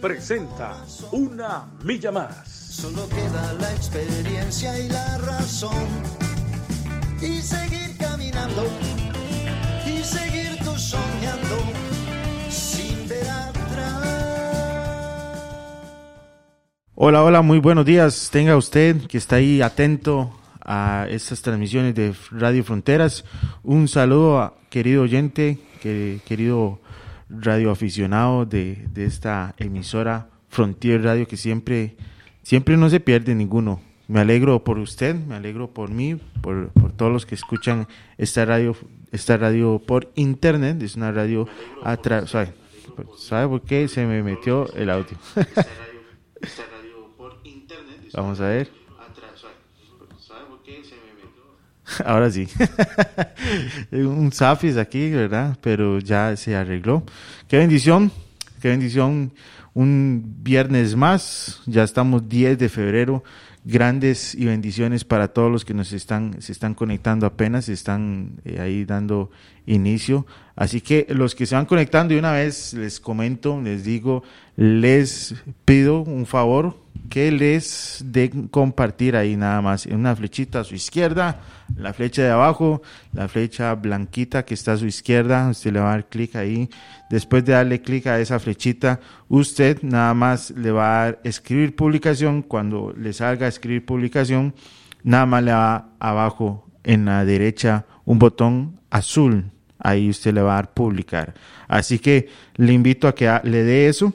presenta Una Milla Más. Solo queda la experiencia y la razón. Y seguir caminando. Y seguir tú soñando. Sin ver atrás. Hola, hola, muy buenos días. Tenga usted que está ahí atento a estas transmisiones de Radio Fronteras. Un saludo a querido oyente, que, querido radioaficionado de, de esta emisora Frontier Radio que siempre, siempre no se pierde ninguno. Me alegro por usted, me alegro por mí, por, por todos los que escuchan esta radio, esta radio por internet. Es una radio a tra- ¿sabe? ¿Sabe por qué se me metió el audio? Vamos a ver. Ahora sí. Un zafis aquí, ¿verdad? Pero ya se arregló. Qué bendición, qué bendición. Un viernes más, ya estamos 10 de febrero. Grandes y bendiciones para todos los que nos están, se están conectando apenas, están eh, ahí dando inicio. Así que los que se van conectando, de una vez les comento, les digo, les pido un favor que les den compartir ahí nada más. Una flechita a su izquierda, la flecha de abajo, la flecha blanquita que está a su izquierda, usted le va a dar clic ahí. Después de darle clic a esa flechita, usted nada más le va a dar escribir publicación. Cuando le salga escribir publicación, nada más le va abajo en la derecha un botón azul. Ahí usted le va a dar publicar. Así que le invito a que le dé eso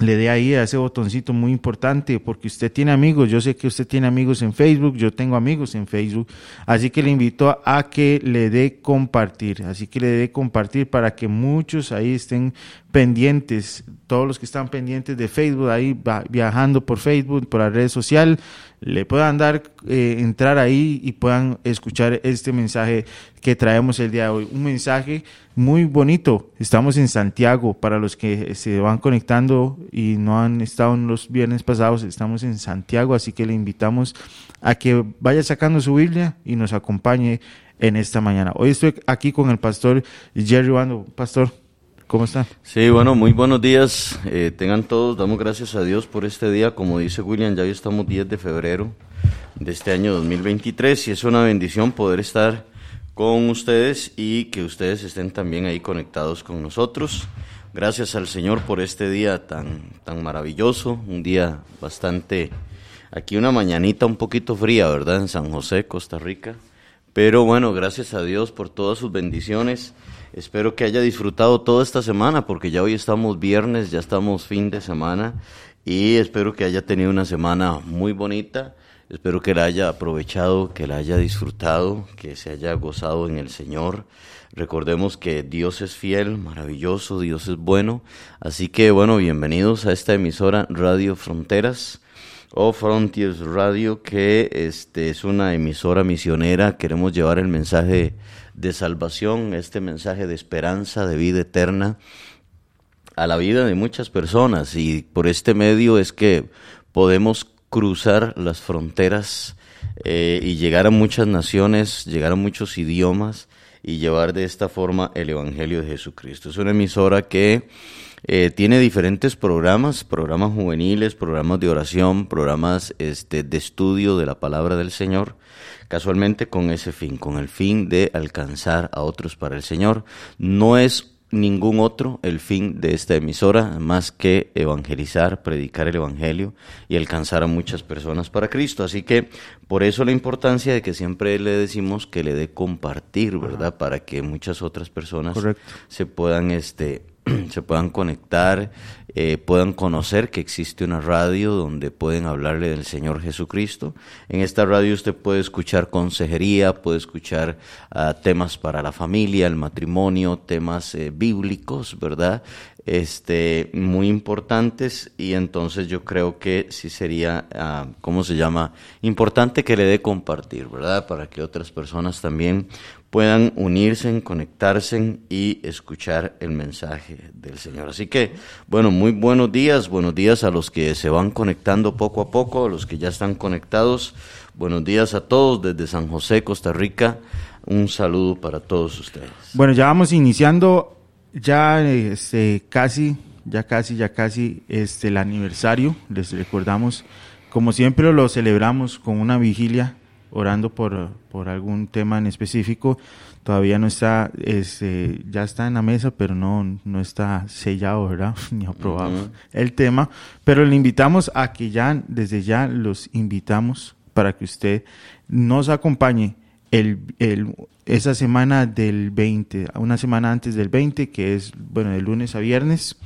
le dé ahí a ese botoncito muy importante porque usted tiene amigos, yo sé que usted tiene amigos en Facebook, yo tengo amigos en Facebook, así que le invito a que le dé compartir, así que le dé compartir para que muchos ahí estén pendientes, todos los que están pendientes de Facebook, ahí viajando por Facebook, por la red social, le puedan dar, eh, entrar ahí y puedan escuchar este mensaje que traemos el día de hoy. Un mensaje muy bonito. Estamos en Santiago. Para los que se van conectando y no han estado en los viernes pasados, estamos en Santiago. Así que le invitamos a que vaya sacando su Biblia y nos acompañe en esta mañana. Hoy estoy aquí con el pastor Jerry Bando. Pastor, ¿cómo está? Sí, bueno, muy buenos días. Eh, tengan todos, damos gracias a Dios por este día. Como dice William, ya hoy estamos 10 de febrero de este año 2023 y es una bendición poder estar con ustedes y que ustedes estén también ahí conectados con nosotros. Gracias al Señor por este día tan, tan maravilloso, un día bastante, aquí una mañanita un poquito fría, ¿verdad? En San José, Costa Rica. Pero bueno, gracias a Dios por todas sus bendiciones. Espero que haya disfrutado toda esta semana, porque ya hoy estamos viernes, ya estamos fin de semana, y espero que haya tenido una semana muy bonita. Espero que la haya aprovechado, que la haya disfrutado, que se haya gozado en el Señor. Recordemos que Dios es fiel, maravilloso, Dios es bueno. Así que bueno, bienvenidos a esta emisora Radio Fronteras o Frontiers Radio, que este, es una emisora misionera. Queremos llevar el mensaje de salvación, este mensaje de esperanza, de vida eterna a la vida de muchas personas y por este medio es que podemos cruzar las fronteras eh, y llegar a muchas naciones, llegar a muchos idiomas y llevar de esta forma el Evangelio de Jesucristo. Es una emisora que eh, tiene diferentes programas, programas juveniles, programas de oración, programas este, de estudio de la palabra del Señor, casualmente con ese fin, con el fin de alcanzar a otros para el Señor. No es ningún otro el fin de esta emisora más que evangelizar, predicar el evangelio y alcanzar a muchas personas para Cristo. Así que por eso la importancia de que siempre le decimos que le dé compartir, ¿verdad? Para que muchas otras personas Correcto. se puedan este se puedan conectar, eh, puedan conocer que existe una radio donde pueden hablarle del Señor Jesucristo. En esta radio usted puede escuchar consejería, puede escuchar ah, temas para la familia, el matrimonio, temas eh, bíblicos, ¿verdad? este, muy importantes y entonces yo creo que sí sería, ah, ¿cómo se llama? Importante que le dé compartir, ¿verdad? Para que otras personas también puedan unirse, conectarse y escuchar el mensaje del Señor. Así que, bueno, muy buenos días, buenos días a los que se van conectando poco a poco, a los que ya están conectados. Buenos días a todos desde San José, Costa Rica. Un saludo para todos ustedes. Bueno, ya vamos iniciando ya este, casi, ya casi, ya casi este, el aniversario. Les recordamos, como siempre lo celebramos con una vigilia, orando por, por algún tema en específico. Todavía no está, este, ya está en la mesa, pero no, no está sellado, ¿verdad? Ni aprobado el tema. Pero le invitamos a que ya, desde ya los invitamos para que usted nos acompañe el, el, esa semana del 20, una semana antes del 20, que es, bueno, de lunes a viernes,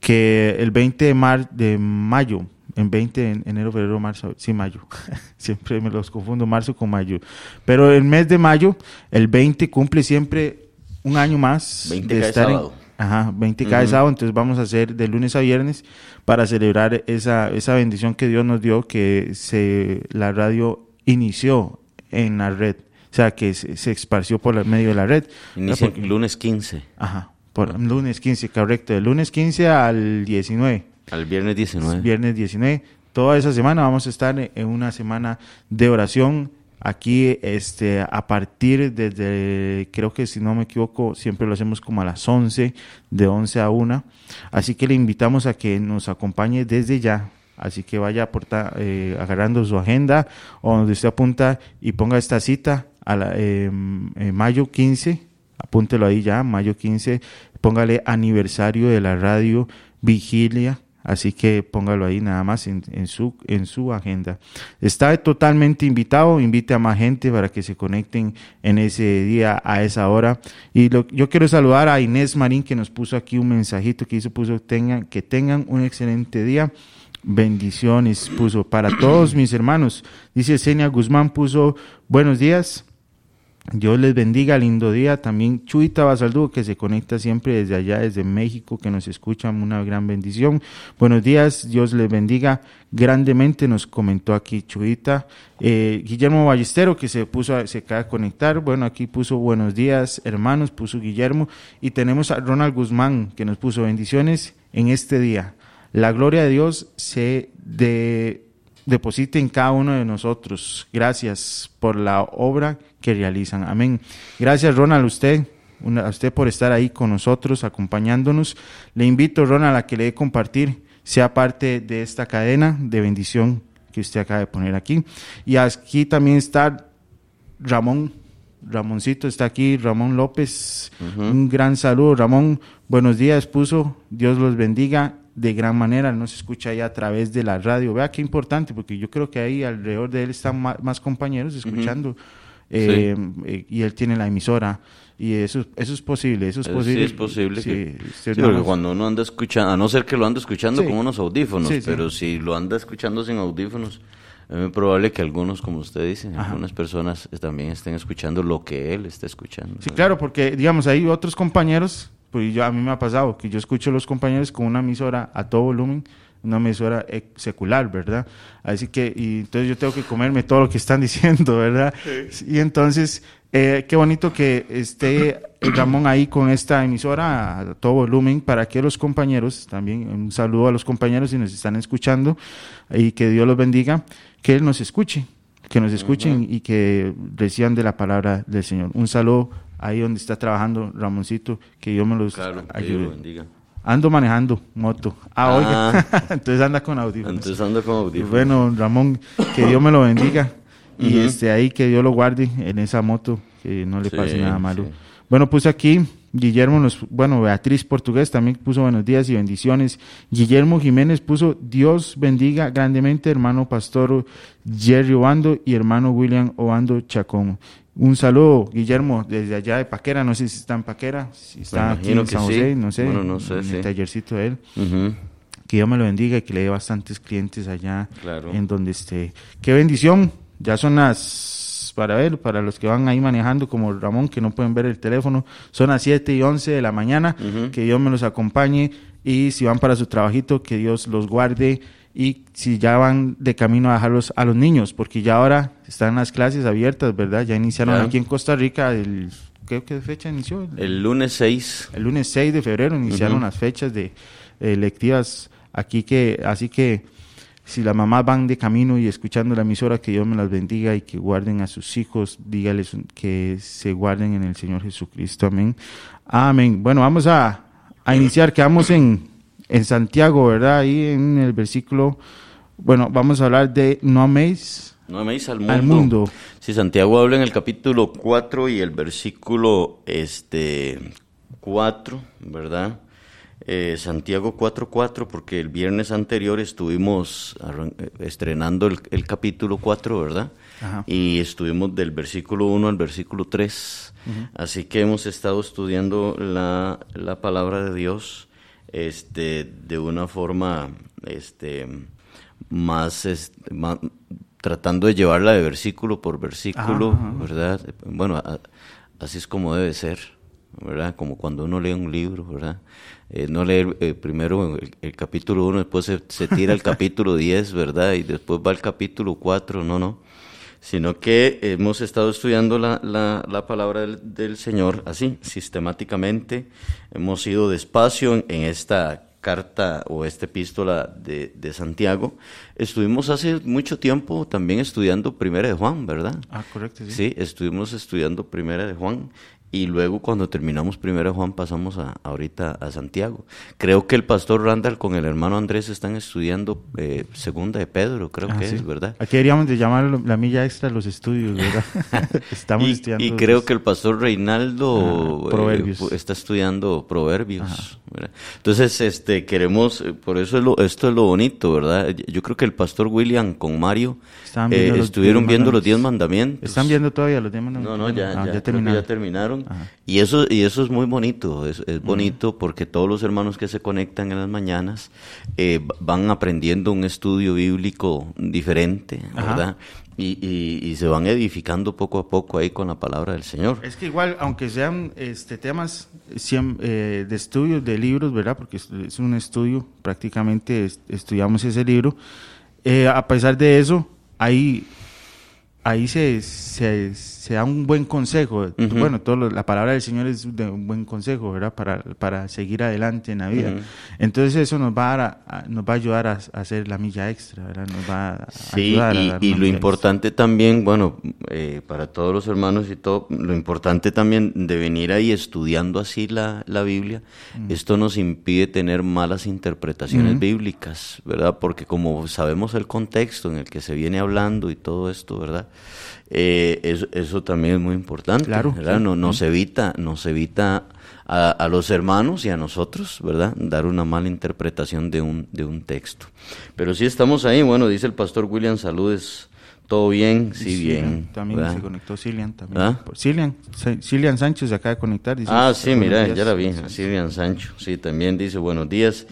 que el 20 de, mar, de mayo, en 20 en enero, febrero, marzo, sí, mayo, siempre me los confundo marzo con mayo, pero el mes de mayo, el 20 cumple siempre un año más 20 de estar sábado. ajá, 20 cada sábado, entonces vamos a hacer de lunes a viernes para celebrar esa, esa bendición que Dios nos dio, que se, la radio inició en la red o sea, que se, se esparció por el medio de la red. Inicia Porque, lunes 15. Ajá, por lunes 15, correcto, del lunes 15 al 19. Al viernes 19. Viernes 19. Toda esa semana vamos a estar en una semana de oración. Aquí este a partir desde creo que si no me equivoco siempre lo hacemos como a las 11 de 11 a 1 así que le invitamos a que nos acompañe desde ya. Así que vaya aporta, eh, agarrando su agenda o donde usted apunta y ponga esta cita a la, eh, mayo 15, apúntelo ahí ya, mayo 15, póngale aniversario de la radio Vigilia, así que póngalo ahí nada más en, su, en su agenda. Está totalmente invitado, invite a más gente para que se conecten en ese día, a esa hora. Y lo, yo quiero saludar a Inés Marín que nos puso aquí un mensajito que hizo, puso tengan, que tengan un excelente día bendiciones puso para todos mis hermanos. Dice Senia Guzmán puso buenos días. Dios les bendiga, lindo día. También Chuita Basaldúo, que se conecta siempre desde allá, desde México, que nos escucha, una gran bendición. Buenos días, Dios les bendiga grandemente, nos comentó aquí Chuita. Eh, Guillermo Ballestero, que se puso, a, se acaba de conectar. Bueno, aquí puso buenos días, hermanos, puso Guillermo. Y tenemos a Ronald Guzmán, que nos puso bendiciones en este día. La gloria de Dios se de deposite en cada uno de nosotros. Gracias por la obra que realizan. Amén. Gracias, Ronald, a usted, a usted por estar ahí con nosotros, acompañándonos. Le invito, Ronald, a que le dé compartir, sea parte de esta cadena de bendición que usted acaba de poner aquí. Y aquí también está Ramón. Ramoncito está aquí, Ramón López. Uh -huh. Un gran saludo, Ramón. Buenos días, puso. Dios los bendiga de gran manera, no se escucha ahí a través de la radio. Vea qué importante, porque yo creo que ahí alrededor de él están más, compañeros escuchando. Uh -huh. eh, sí. eh, y él tiene la emisora y eso eso es posible eso es posible sí es posible sí, que, sí, porque cuando uno anda escuchando a no ser que lo ande escuchando con unos audífonos pero si lo anda escuchando sin audífonos es muy probable que algunos como usted dice Ajá. algunas personas también estén escuchando lo que él está escuchando sí claro porque digamos hay otros compañeros pues yo a mí me ha pasado que yo escucho a los compañeros con una emisora a todo volumen una emisora secular, ¿verdad? Así que, y entonces yo tengo que comerme todo lo que están diciendo, ¿verdad? Sí. Y entonces, eh, qué bonito que esté Ramón ahí con esta emisora a todo volumen para que los compañeros, también un saludo a los compañeros si nos están escuchando y que Dios los bendiga, que Él nos escuche, que nos escuchen uh -huh. y que reciban de la palabra del Señor. Un saludo ahí donde está trabajando Ramoncito, que Dios me los claro, ayude. Bendiga. Ando manejando moto. Ah, ah. oiga. Entonces anda con audífonos. Entonces anda con audífonos. Bueno, Ramón, que Dios me lo bendiga. y uh -huh. este ahí que Dios lo guarde en esa moto, que no le sí, pase nada malo. Sí. Bueno, puse aquí Guillermo, nos, bueno, Beatriz Portugués también puso buenos días y bendiciones. Guillermo Jiménez puso Dios bendiga grandemente, hermano pastor Jerry Obando y hermano William Obando Chacón. Un saludo, Guillermo, desde allá de Paquera, no sé si está en Paquera, si está aquí en San José, sí. no sé, bueno, no sé en sí. el tallercito de él. Uh -huh. Que Dios me lo bendiga y que le dé bastantes clientes allá claro. en donde esté. Qué bendición, ya son las para ver, para los que van ahí manejando, como Ramón, que no pueden ver el teléfono. Son las 7 y 11 de la mañana. Que Dios me los acompañe. Y si van para su trabajito, que Dios los guarde. Y si ya van de camino a dejarlos a los niños, porque ya ahora están las clases abiertas, ¿verdad? Ya iniciaron aquí en Costa Rica el... ¿Qué, qué fecha inició? El lunes 6. El lunes 6 de febrero iniciaron las fechas de eh, lectivas aquí que así que si las mamás van de camino y escuchando la emisora que Dios me las bendiga y que guarden a sus hijos, dígales que se guarden en el Señor Jesucristo. Amén. Amén. Bueno, vamos a, a iniciar. Quedamos en, en Santiago, ¿verdad? Ahí en el versículo. Bueno, vamos a hablar de no améis No améis al mundo. al mundo. Sí, Santiago habla en el capítulo 4 y el versículo este 4, ¿verdad? Eh, Santiago 4.4, porque el viernes anterior estuvimos eh, estrenando el, el capítulo 4, ¿verdad? Ajá. Y estuvimos del versículo 1 al versículo 3. Así que hemos estado estudiando la, la palabra de Dios este, de una forma este, más, este, ma- tratando de llevarla de versículo por versículo, Ajá, ajá. ¿verdad? Bueno, a- así es como debe ser, ¿verdad? Como cuando uno lee un libro, ¿verdad? Eh, no leer eh, primero el, el capítulo 1, después se, se tira el capítulo 10, ¿verdad? Y después va el capítulo 4, no, no. Sino que hemos estado estudiando la, la, la palabra del, del Señor así, sistemáticamente. Hemos ido despacio en, en esta carta o esta epístola de, de Santiago. Estuvimos hace mucho tiempo también estudiando Primera de Juan, ¿verdad? Ah, correcto, sí. Sí, estuvimos estudiando Primera de Juan y luego cuando terminamos Primera de Juan pasamos a, ahorita a Santiago. Creo que el pastor Randall con el hermano Andrés están estudiando eh, Segunda de Pedro, creo Ah, que sí. es, ¿verdad? Aquí deberíamos de llamarlo la milla extra los estudios, ¿verdad? Estamos y, estudiando. y creo que el pastor Reinaldo Ajá, eh, está estudiando Proverbios. Entonces, este, queremos, eh, por eso es lo, esto es lo bonito, ¿verdad? Yo creo que el pastor William con Mario Estaban eh, viendo los estuvieron diez viendo los diez mandamientos. mandamientos. ¿Están viendo todavía los demás? No, no, ya, Ah, ya, que terminaron. ya terminaron. Y eso, y eso es muy bonito, es, es bonito porque todos los hermanos que se conectan en las mañanas eh, van aprendiendo un estudio bíblico diferente, Ajá. ¿verdad? Y, y- y se van edificando poco a poco ahí con la palabra del Señor. Es que igual, aunque sean este temas eh, de estudios, de libros, ¿verdad? Porque es, es un estudio, prácticamente es- estudiamos ese libro. eh, a pesar de eso, ahí, ahí se, se, se da un buen consejo. Bueno, todo lo- la palabra del Señor es de un buen consejo, ¿verdad? Para, para seguir adelante en la vida. Entonces eso nos va a, a- a- nos va a ayudar a, a hacer la milla extra, ¿verdad? Nos va a Sí, ayudar a y, dar y lo importante también, bueno, eh, para todos los hermanos y todo, lo importante también de venir ahí estudiando así la, la Biblia, esto nos impide tener malas interpretaciones bíblicas, ¿verdad? Porque como sabemos el contexto en el que se viene hablando y todo esto, ¿verdad? Eh, eso, eso también es muy importante, Claro, ¿verdad? sí. No, nos evita, nos evita a, a los hermanos y a nosotros, ¿verdad? Dar una mala interpretación de un, de un texto. Pero sí estamos ahí, bueno, dice el pastor William, saludes, ¿todo bien? Sí, bien. También ¿verdad? se conectó Cilian. También. ¿Ah? Cilian, Sa- Cilian Sánchez se acaba de conectar. dice, Ah, sí, mira, días. ya la vi, Silvian Sancho, sí, también dice buenos días,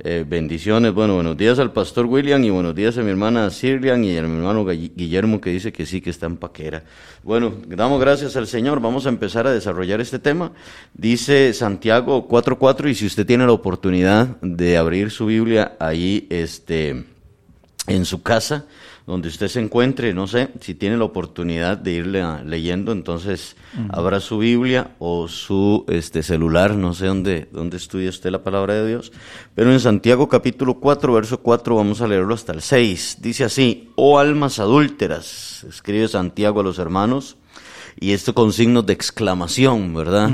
eh, bendiciones, bueno, buenos días al pastor William y buenos días a mi hermana Sirlian y a mi hermano Guillermo que dice que sí, que está en paquera. Bueno, damos gracias al Señor, vamos a empezar a desarrollar este tema. Dice Santiago 4.4 y si usted tiene la oportunidad de abrir su Biblia ahí, este en su casa, donde usted se encuentre, no sé, si tiene la oportunidad de irle a- leyendo, entonces abra su Biblia o su este celular, no sé dónde, dónde estudia usted la palabra de Dios, pero en Santiago capítulo 4, verso 4, vamos a leerlo hasta el 6. Dice así, oh almas adúlteras, escribe Santiago a los hermanos, y esto con signos de exclamación, ¿verdad?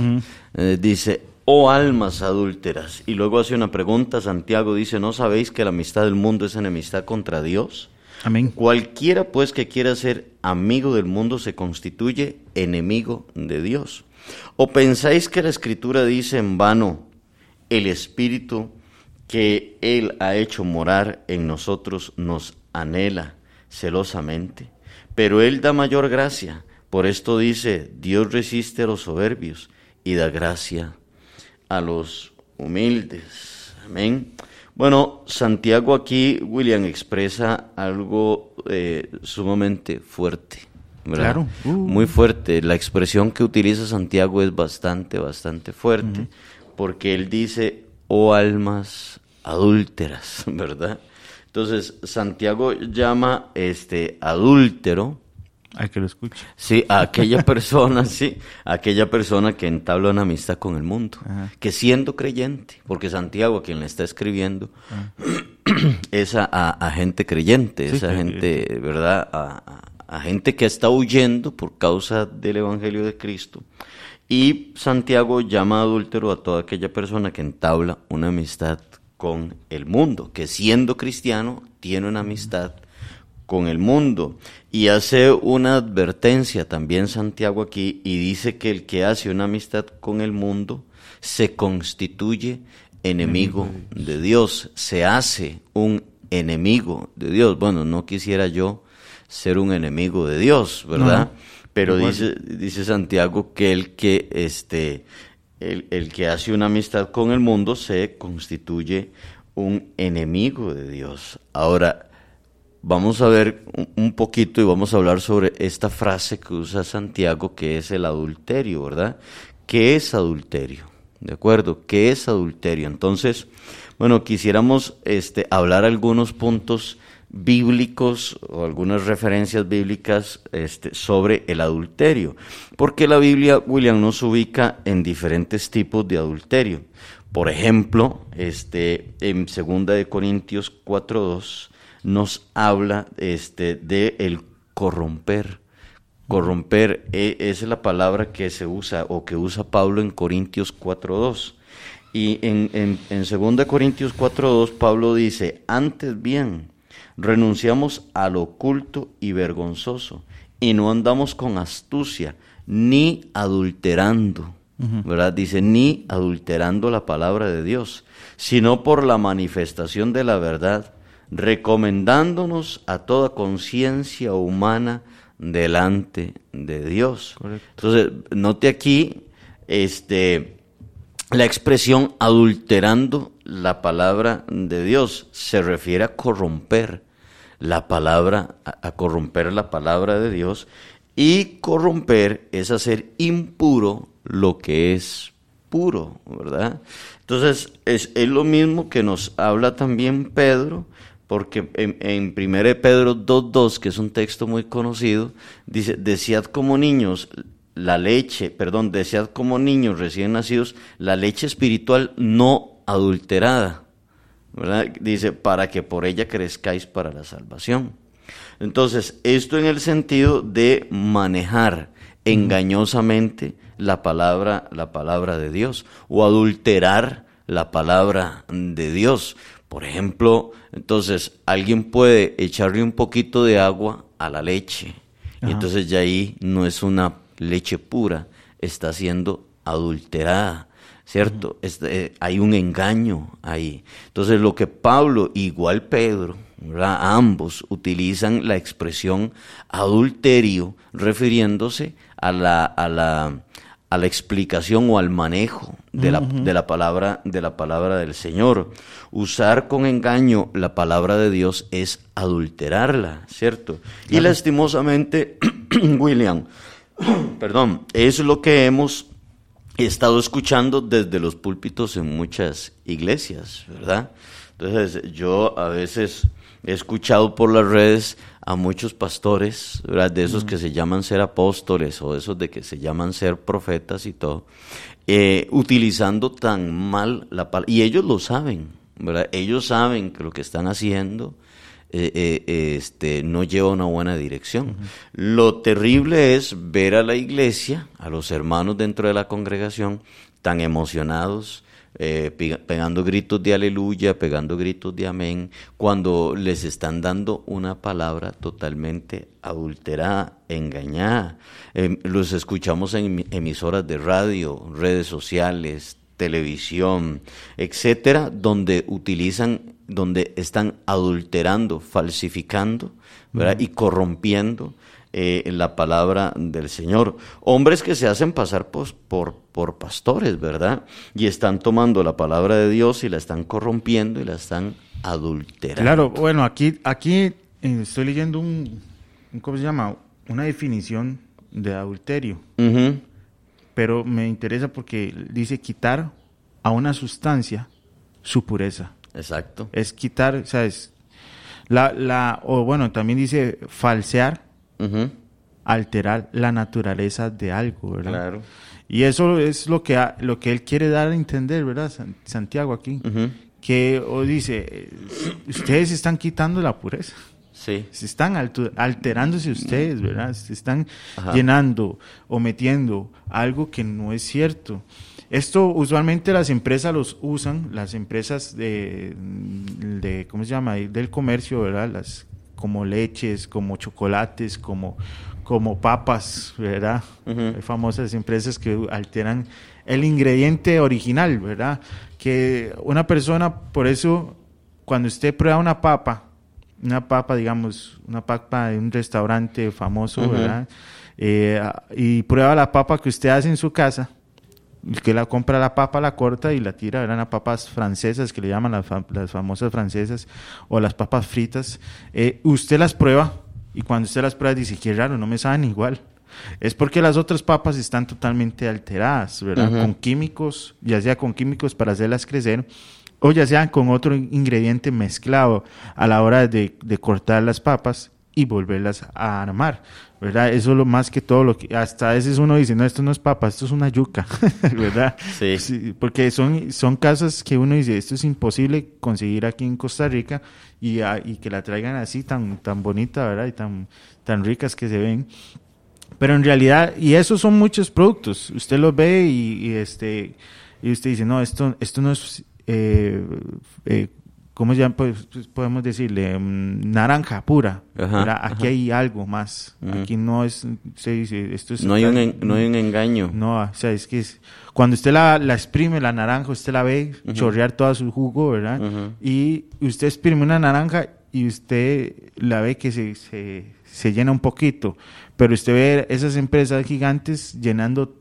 Eh, dice, oh almas adúlteras. Y luego hace una pregunta, Santiago dice, ¿no sabéis que la amistad del mundo es enemistad contra Dios? Amén. Cualquiera pues que quiera ser amigo del mundo se constituye enemigo de Dios. ¿O pensáis que la escritura dice en vano, el Espíritu que Él ha hecho morar en nosotros nos anhela celosamente? Pero Él da mayor gracia. Por esto dice, Dios resiste a los soberbios y da gracia a los humildes. Amén. Bueno, Santiago aquí, William, expresa algo eh, sumamente fuerte, Claro. Uh. Muy fuerte. La expresión que utiliza Santiago es bastante, bastante fuerte, porque él dice, oh almas adúlteras, ¿verdad? Entonces, Santiago llama este adúltero Hay que lo escuche. Sí, a aquella persona, sí, a aquella persona que entabla una amistad con el mundo, Ajá. que siendo creyente, porque Santiago, a quien le está escribiendo, es a, a- a gente creyente, Sí, es a gente, ¿verdad? A, a- a gente que está huyendo por causa del Evangelio de Cristo. Y Santiago llama adúltero a toda aquella persona que entabla una amistad con el mundo, que siendo cristiano tiene una amistad con el mundo. Y hace una advertencia también Santiago aquí y dice que el que hace una amistad con el mundo se constituye enemigo de Dios, se hace un enemigo de Dios. Bueno, no quisiera yo ser un enemigo de Dios, ¿verdad? No, Pero igual. dice, dice Santiago que el que este el, el que hace una amistad con el mundo se constituye un enemigo de Dios. Ahora, vamos a ver un- poquito y vamos a hablar sobre esta frase que usa Santiago, que es el adulterio, ¿verdad? ¿Qué es adulterio? ¿De acuerdo? ¿Qué es adulterio? Entonces, bueno, quisiéramos este, hablar algunos puntos bíblicos o algunas referencias bíblicas este, sobre el adulterio, porque la Biblia, William, nos ubica en diferentes tipos de adulterio. Por ejemplo, este, en 2 de Corintios 4.2 nos habla este, de el corromper. Corromper eh, es la palabra que se usa o que usa Pablo en Corintios 4.2. Y en, en, en 2 Corintios 4.2 Pablo dice, antes bien, renunciamos al oculto y vergonzoso y no andamos con astucia ni adulterando, ¿verdad? Dice, ni adulterando la palabra de Dios, sino por la manifestación de la verdad, recomendándonos a toda conciencia humana delante de Dios. Correcto. Entonces, note aquí, este, la expresión adulterando la palabra de Dios se refiere a corromper la palabra, a, a corromper la palabra de Dios y corromper es hacer impuro lo que es puro, ¿verdad? Entonces es, es lo mismo que nos habla también Pedro, porque en, en 1 Pedro 2.2, que es un texto muy conocido, dice, desead como niños la leche, perdón, desead como niños recién nacidos la leche espiritual no adulterada. Dice, para que por ella crezcáis para la salvación. Entonces, esto en el sentido de manejar engañosamente la palabra, la palabra de Dios, o adulterar la palabra de Dios. Por ejemplo, entonces alguien puede echarle un poquito de agua a la leche, y entonces ya ahí no es una leche pura, está siendo adulterada. ¿Cierto? Este, eh, hay un engaño ahí. Entonces, lo que Pablo, igual Pedro, ¿verdad? ambos utilizan la expresión adulterio refiriéndose a la, a la, a la explicación o al manejo de la, de la palabra de la palabra del Señor. Usar con engaño la palabra de Dios es adulterarla, ¿cierto? Y lastimosamente, William, perdón, es lo que hemos he estado escuchando desde los púlpitos en muchas iglesias, ¿verdad? Entonces yo a veces he escuchado por las redes a muchos pastores, ¿verdad? De esos que se llaman ser apóstoles o esos de que se llaman ser profetas y todo, eh, utilizando tan mal la palabra. Y ellos lo saben, ¿verdad? Ellos saben que lo que están haciendo eh, eh, este, no lleva una buena dirección. Lo terrible es ver a la iglesia, a los hermanos dentro de la congregación, tan emocionados, eh, pega- pegando gritos de aleluya, pegando gritos de amén, cuando les están dando una palabra totalmente adulterada, engañada. Em, los escuchamos en emi- emisoras de radio, redes sociales, televisión, etcétera, donde utilizan, donde están adulterando, falsificando, ¿verdad? Y corrompiendo eh, la palabra del Señor. Hombres que se hacen pasar por, por pastores, ¿verdad? Y están tomando la palabra de Dios y la están corrompiendo y la están adulterando. Claro, bueno, aquí, aquí eh, estoy leyendo un, ¿cómo se llama? una definición de adulterio, pero me interesa porque dice quitar a una sustancia su pureza. Exacto. Es quitar, ¿sabes? La, la, o bueno, también dice falsear, Alterar la naturaleza de algo, ¿verdad? Claro. Y eso es lo que, lo que él quiere dar a entender, ¿verdad? San- Santiago aquí. Que o dice, eh, ustedes están quitando la pureza. Sí. Se están alterándose ustedes, ¿verdad? Se están Ajá. llenando o metiendo algo que no es cierto. Esto usualmente las empresas los usan, las empresas de, de ¿cómo se llama? Del comercio, ¿verdad? Las como leches, como chocolates, como, como papas, ¿verdad? Hay famosas empresas que alteran el ingrediente original, ¿verdad? Que una persona, por eso, cuando usted prueba una papa, una papa, digamos, una papa de un restaurante famoso. ¿verdad? Eh, y prueba la papa que usted hace en su casa, que la compra la papa, la corta y la tira, eran las papas francesas, que le llaman las, las famosas francesas, o las papas fritas, eh, usted las prueba y cuando usted las prueba dice, qué raro, no me saben igual. Es porque las otras papas están totalmente alteradas, ¿verdad? Con químicos, ya sea con químicos para hacerlas crecer, o ya sea con otro ingrediente mezclado a la hora de, de cortar las papas y volverlas a armar, ¿verdad? Eso es lo más que todo lo que, hasta a veces uno dice, no, esto no es papa, esto es una yuca, ¿verdad? Sí. porque son, son casas que uno dice, esto es imposible conseguir aquí en Costa Rica y, a- y que la traigan así tan, tan bonita, ¿verdad? Y tan, tan ricas que se ven. Pero en realidad, y esos son muchos productos, usted los ve y, y, este, y usted dice, no, esto, esto no es, eh, eh, ¿cómo llama? Pues, pues, podemos decirle, mm, naranja pura. Ajá. Aquí ajá. hay algo más. Aquí no es, se dice, esto es... No hay un, en- no hay un engaño. No, o sea, es que es- cuando usted la, la exprime, la naranja, usted la ve chorrear todo su jugo, ¿verdad? Y usted exprime una naranja y usted la ve que se, se, se llena un poquito, pero usted ve esas empresas gigantes llenando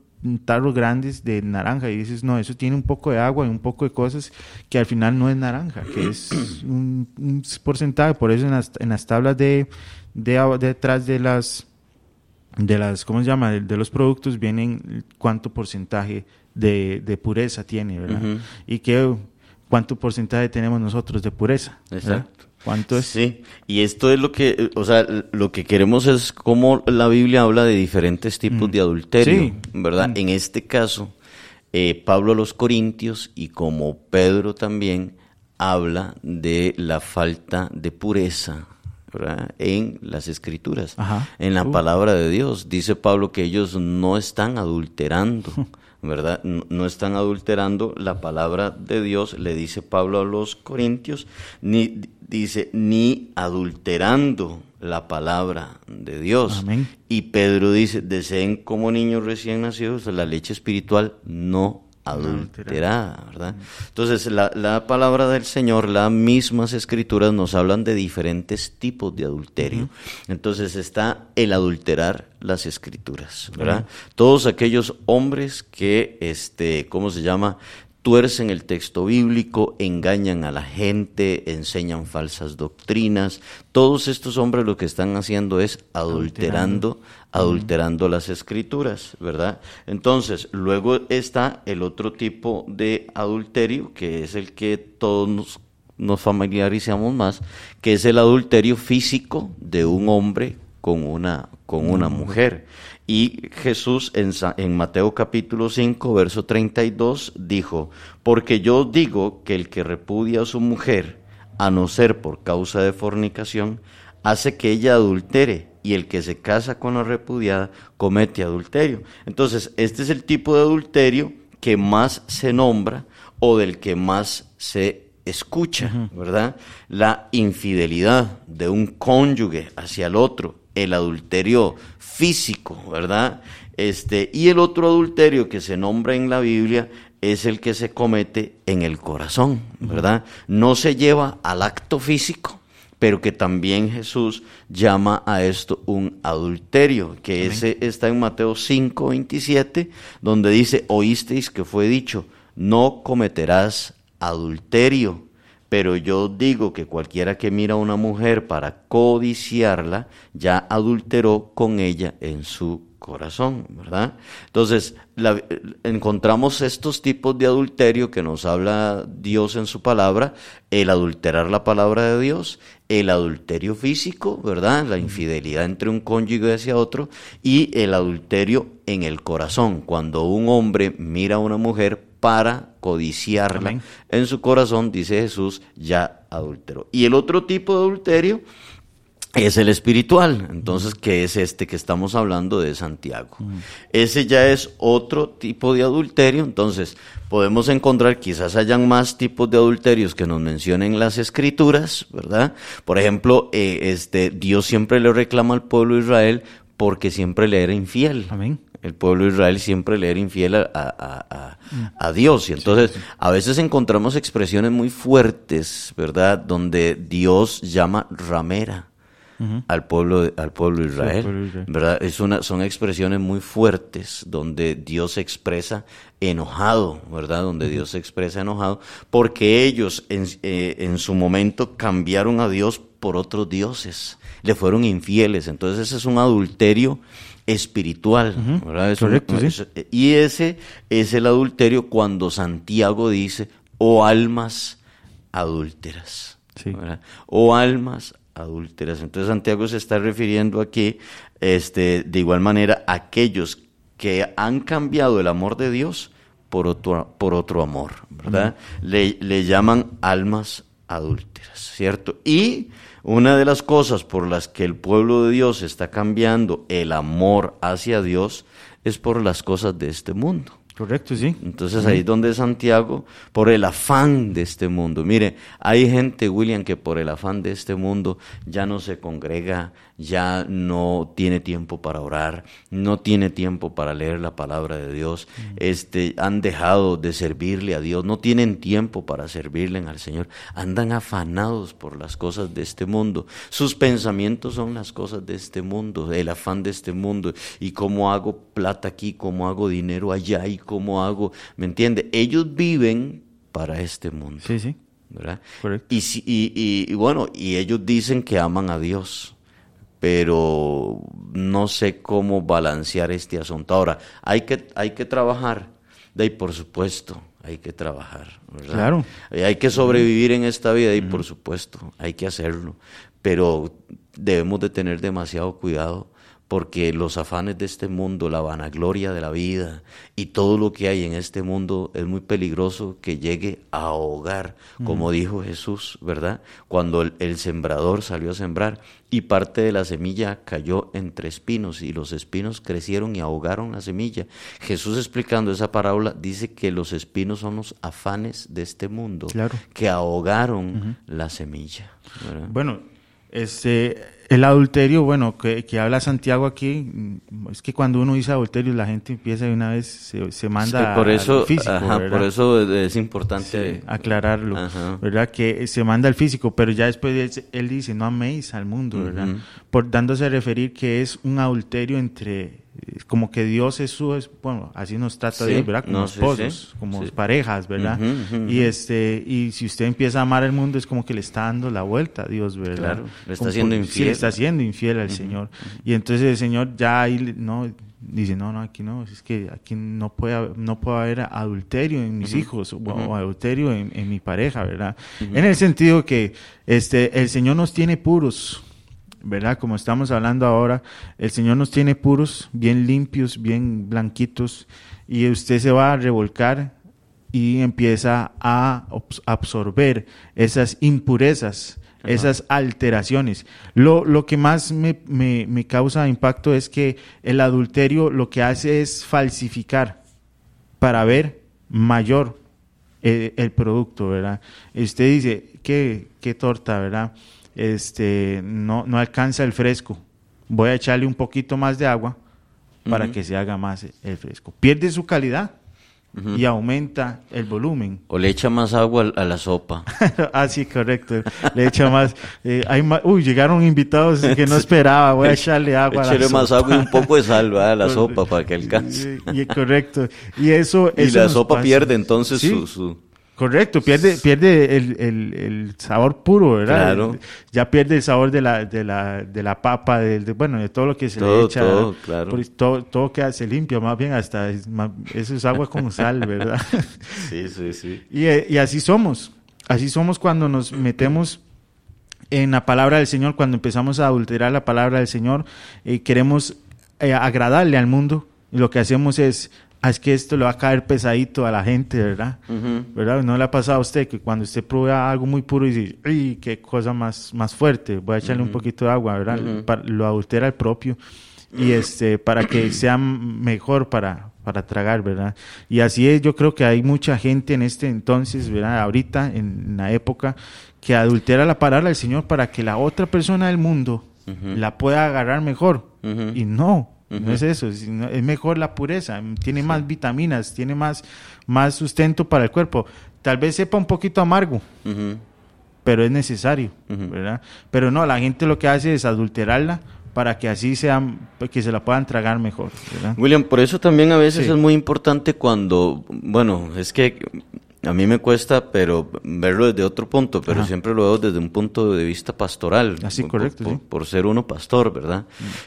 tarros grandes de naranja y dices, no, eso tiene un poco de agua y un poco de cosas que al final no es naranja, que es un, un porcentaje, por eso en las, en las tablas de, de, detrás de las de las, ¿cómo se llama? De, de los productos vienen cuánto porcentaje de, de pureza tiene, ¿verdad? Y qué, cuánto porcentaje tenemos nosotros de pureza. ¿verdad? ¿Cuánto es? Sí, y esto es lo que, o sea, lo que queremos es cómo la Biblia habla de diferentes tipos Mm. de adulterio, Sí. ¿verdad? Mm. En este caso, eh, Pablo a los Corintios y como Pedro también habla de la falta de pureza, ¿verdad? En las escrituras, Ajá. en la Uh. palabra de Dios. Dice Pablo que ellos no están adulterando. ¿Verdad? No, no están adulterando la palabra de Dios, le dice Pablo a los Corintios, ni dice ni adulterando la palabra de Dios. Amén. Y Pedro dice, deseen como niños recién nacidos la leche espiritual no adulterada, ¿verdad? Entonces, la, la palabra del Señor, las mismas escrituras nos hablan de diferentes tipos de adulterio. Entonces está el adulterar las escrituras, ¿verdad? Todos aquellos hombres que, este, ¿cómo se llama? Tuercen el texto bíblico, engañan a la gente, enseñan falsas doctrinas. Todos estos hombres lo que están haciendo es adulterando, adulterando las escrituras, ¿verdad? Entonces, luego está el otro tipo de adulterio, que es el que todos nos, nos familiarizamos más, que es el adulterio físico de un hombre con una, con una mujer. Y Jesús en, Sa- en Mateo capítulo 5, verso 32, dijo, porque yo digo que el que repudia a su mujer, a no ser por causa de fornicación, hace que ella adultere, y el que se casa con la repudiada comete adulterio. Entonces, este es el tipo de adulterio que más se nombra o del que más se escucha, ¿verdad? La infidelidad de un cónyuge hacia el otro, el adulterio físico, ¿verdad? Este, y el otro adulterio que se nombra en la Biblia es el que se comete en el corazón, ¿verdad? No se lleva al acto físico, pero que también Jesús llama a esto un adulterio, que ese está en Mateo 5, 27, donde dice, oísteis que fue dicho, no cometerás adulterio, Pero yo digo que cualquiera que mira a una mujer para codiciarla, ya adulteró con ella en su corazón, ¿verdad? Entonces, la- encontramos estos tipos de adulterio que nos habla Dios en su palabra, el adulterar la palabra de Dios, el adulterio físico, ¿verdad? La infidelidad entre un cónyuge hacia otro y el adulterio en el corazón, cuando un hombre mira a una mujer para codiciarla Amén. en su corazón, dice Jesús, ya adulteró. Y el otro tipo de adulterio es el espiritual. Entonces, ¿qué es este que estamos hablando de Santiago? Ese ya es otro tipo de adulterio. Entonces, podemos encontrar, quizás hayan más tipos de adulterios que nos mencionen las escrituras, ¿verdad? Por ejemplo, eh, este, Dios siempre le reclama al pueblo de Israel porque siempre le era infiel. Amén. El pueblo de Israel siempre le era infiel a, a- a- a Dios. Y entonces, a veces encontramos expresiones muy fuertes, ¿verdad? Donde Dios llama ramera al pueblo al pueblo de Israel, pueblo de Israel. ¿verdad? Es una, son expresiones muy fuertes donde Dios se expresa enojado, ¿verdad? Donde Dios se expresa enojado porque ellos en, eh, en su momento cambiaron a Dios por otros dioses, le fueron infieles. Entonces ese es un adulterio espiritual, ¿verdad? Es un- Correcto, sí. y ese es el adulterio cuando Santiago dice, o almas adúlteras. Sí. O almas adúlteras. Entonces Santiago se está refiriendo aquí, este, de igual manera, a aquellos que han cambiado el amor de Dios por otro, por otro amor, ¿verdad? le, le llaman almas adúlteras, ¿cierto? Y una de las cosas por las que el pueblo de Dios está cambiando el amor hacia Dios es por las cosas de este mundo. Correcto, sí. Entonces ahí es donde Santiago, por el afán de este mundo, mire, hay gente, William, que por el afán de este mundo ya no se congrega, ya no tiene tiempo para orar, no tiene tiempo para leer la palabra de Dios, este, han dejado de servirle a Dios, no tienen tiempo para servirle al Señor, andan afanados por las cosas de este mundo, sus pensamientos son las cosas de este mundo, el afán de este mundo, y cómo hago plata aquí, cómo hago dinero allá, y cómo hago, ¿me entiende? Ellos viven para este mundo. Sí, sí. ¿verdad? Correcto. Y, si- y, y- y bueno, y ellos dicen que aman a Dios, pero no sé cómo balancear este asunto. Ahora, hay que, hay que trabajar, de ahí por supuesto, hay que trabajar, ¿verdad? Claro. Y hay que sobrevivir en esta vida y por supuesto, hay que hacerlo, pero debemos de tener demasiado cuidado porque los afanes de este mundo, la vanagloria de la vida y todo lo que hay en este mundo es muy peligroso que llegue a ahogar, como dijo Jesús, ¿verdad? Cuando el, el sembrador salió a sembrar y parte de la semilla cayó entre espinos y los espinos crecieron y ahogaron la semilla. Jesús explicando esa parábola dice que los espinos son los afanes de este mundo Claro. que ahogaron la semilla. ¿verdad? Bueno, este, el adulterio, bueno, que, que habla Santiago aquí, mm, es que cuando uno dice adulterio, la gente empieza de una vez, se, se manda por al eso, físico, ajá, por eso es importante Sí, aclararlo, Ajá. ¿verdad? Que se manda al físico, pero ya después él, él dice, no améis al mundo, ¿verdad? Por dándose a referir que es un adulterio entre, como que Dios es su, bueno, así nos trata Sí, Dios, ¿verdad? Como no, esposos, sí, como parejas, ¿verdad? Y este, y si usted empieza a amar el mundo, es como que le está dando la vuelta a Dios, ¿verdad? Claro, le está Sí, infiel. le está siendo infiel al Señor. Y entonces el Señor ya ahí, no, dice, no, no, aquí no, es que aquí no puede, haber- no puede haber adulterio en mis hijos o, o adulterio en, en mi pareja, ¿verdad? En el sentido que este, el Señor nos tiene puros, ¿verdad? Como estamos hablando ahora, el Señor nos tiene puros, bien limpios, bien blanquitos, y usted se va a revolcar y empieza a absorber esas impurezas, esas alteraciones. Lo, lo que más me, me- me causa impacto es que el adulterio lo que hace es falsificar para ver mayor eh, el producto, ¿verdad? Y usted dice, qué, qué torta, ¿verdad? Este, no, no alcanza el fresco. Voy a echarle un poquito más de agua para que se haga más el fresco. Pierde su calidad y aumenta el volumen. O le echa más agua a la sopa. ah, sí, correcto. Le echa más. eh, hay más uy, llegaron invitados que no esperaba. Voy a echarle agua. a la más sopa. agua y un poco de sal a la sopa para que alcance. Y, y- correcto. Y eso. Y eso la sopa pasa. pierde entonces Sí, su, su, Correcto, pierde, pierde el, el, el sabor puro, ¿verdad? Claro. Ya pierde el sabor de la, de la, de la papa, de, de- bueno, de todo lo que se Todo, le echa. todo, claro. Por- todo, todo queda, se limpia, más bien hasta, es más- eso es agua con sal, ¿verdad? Sí, sí, sí. Y, eh, y así somos. Así somos cuando nos metemos en la palabra del Señor, cuando empezamos a adulterar la palabra del Señor, eh, queremos eh, agradarle al mundo. Y lo que hacemos es, "Ah, es que esto le va a caer pesadito a la gente, ¿verdad? ¿Verdad? ¿No le ha pasado a usted que cuando usted prueba algo muy puro y dice, ¡ay, qué cosa más, más fuerte! Voy a echarle un poquito de agua, ¿verdad? Ujú. Pa- lo adultera el propio. Y este, para que sea mejor para, para tragar, ¿verdad? Y así es, yo creo que hay mucha gente en este entonces, ¿verdad? Ahorita, en la época, que adultera la palabra del Señor para que la otra persona del mundo la pueda agarrar mejor. Y no, no es eso, sino es mejor la pureza, tiene más vitaminas, tiene más, más sustento para el cuerpo. Tal vez sepa un poquito amargo, pero es necesario. ¿verdad? Pero no, la gente lo que hace es adulterarla para que así sean, que se la puedan tragar mejor, ¿verdad? William, por eso también a veces Sí. es muy importante cuando, bueno, es que a mí me cuesta, pero verlo desde otro punto, pero Ajá. siempre lo veo desde un punto de vista pastoral. Así, por- correcto, por, sí. por ser uno pastor, ¿verdad?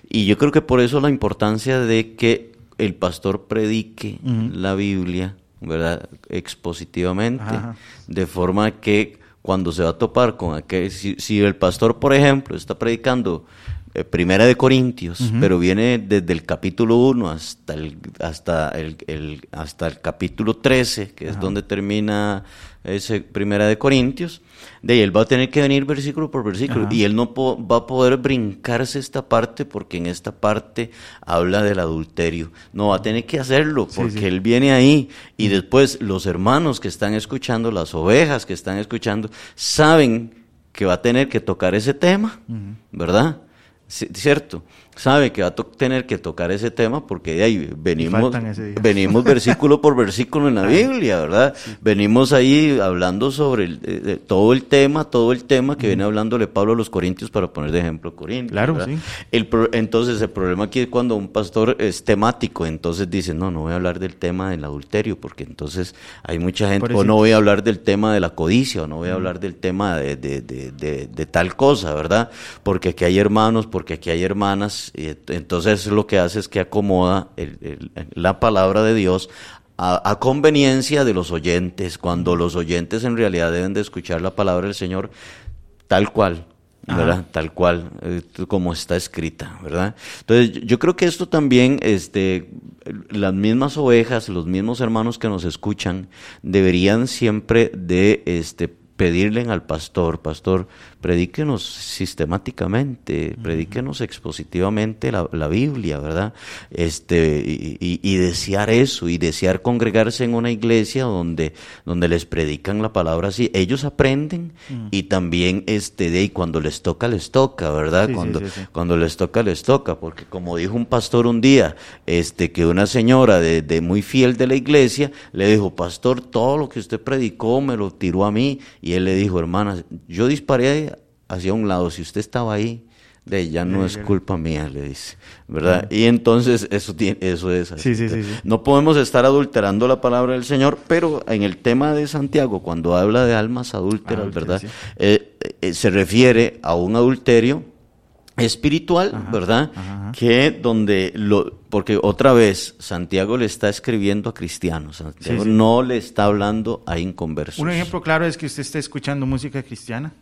Y yo creo que por eso la importancia de que el pastor predique la Biblia, ¿verdad? Expositivamente, Ajá. de forma que cuando se va a topar con aquel, si, si el pastor, por ejemplo, está predicando eh, Primera de Corintios, pero viene desde el capítulo 1 hasta el, hasta el, el- hasta el capítulo 13, que es donde termina ese Primera de Corintios, de ahí él va a tener que venir versículo por versículo y él no va a poder brincarse esta parte porque en esta parte habla del adulterio. No va a tener que hacerlo Sí, porque sí. él viene ahí y después los hermanos que están escuchando, las ovejas que están escuchando, saben que va a tener que tocar ese tema, ¿verdad? ¿Cierto? Sabe que va a tener que tocar ese tema porque de ahí venimos, venimos versículo por versículo en la Biblia, ¿verdad? Venimos ahí hablando sobre el- eh, todo el tema, todo el tema que viene hablándole Pablo a los Corintios para poner de ejemplo Corintios. Claro, ¿verdad? sí. El pro- entonces, el problema aquí es cuando un pastor es temático, entonces dice, no, no voy a hablar del tema del adulterio, porque entonces hay mucha gente, o no voy a hablar del tema de la codicia, o no voy a hablar del tema de- de- de- de tal cosa, ¿verdad? Porque aquí hay hermanos, porque aquí hay hermanas, entonces lo que hace es que acomoda el- el- la palabra de Dios a, a conveniencia de los oyentes, cuando los oyentes en realidad deben de escuchar la palabra del Señor tal cual, ¿verdad? Ajá. Tal cual, eh, como está escrita, ¿verdad? Entonces, yo- yo creo que esto también, este, las mismas ovejas, los mismos hermanos que nos escuchan, deberían siempre de, este, pedirle al pastor, pastor, predíquenos sistemáticamente, predíquenos expositivamente la, la Biblia, ¿verdad? Este, y, y- y desear eso, y desear congregarse en una iglesia donde, donde les predican la palabra así. Ellos aprenden y también, este, de ahí cuando les toca, les toca, ¿verdad? Sí, cuando, sí, sí. cuando les toca, les toca, porque como dijo un pastor un día, este, que una señora de, de muy fiel de la iglesia le dijo, pastor, todo lo que usted predicó me lo tiró a mí, y él le dijo, hermana, yo disparé hacia un lado, si usted estaba ahí, de ya no es culpa mía, le dice, ¿verdad? Y entonces eso tiene, eso es así. Sí, sí, sí. No podemos estar adulterando la palabra del Señor, pero en el tema de Santiago, cuando habla de almas adúlteras, ¿verdad? Eh, eh, se refiere a un adulterio espiritual, Ajá, ¿verdad? ajá, ajá. Que donde lo, porque otra vez Santiago le está escribiendo a cristianos, Santiago Sí, sí. no le está hablando a inconversos. Un ejemplo claro es que usted esté escuchando música cristiana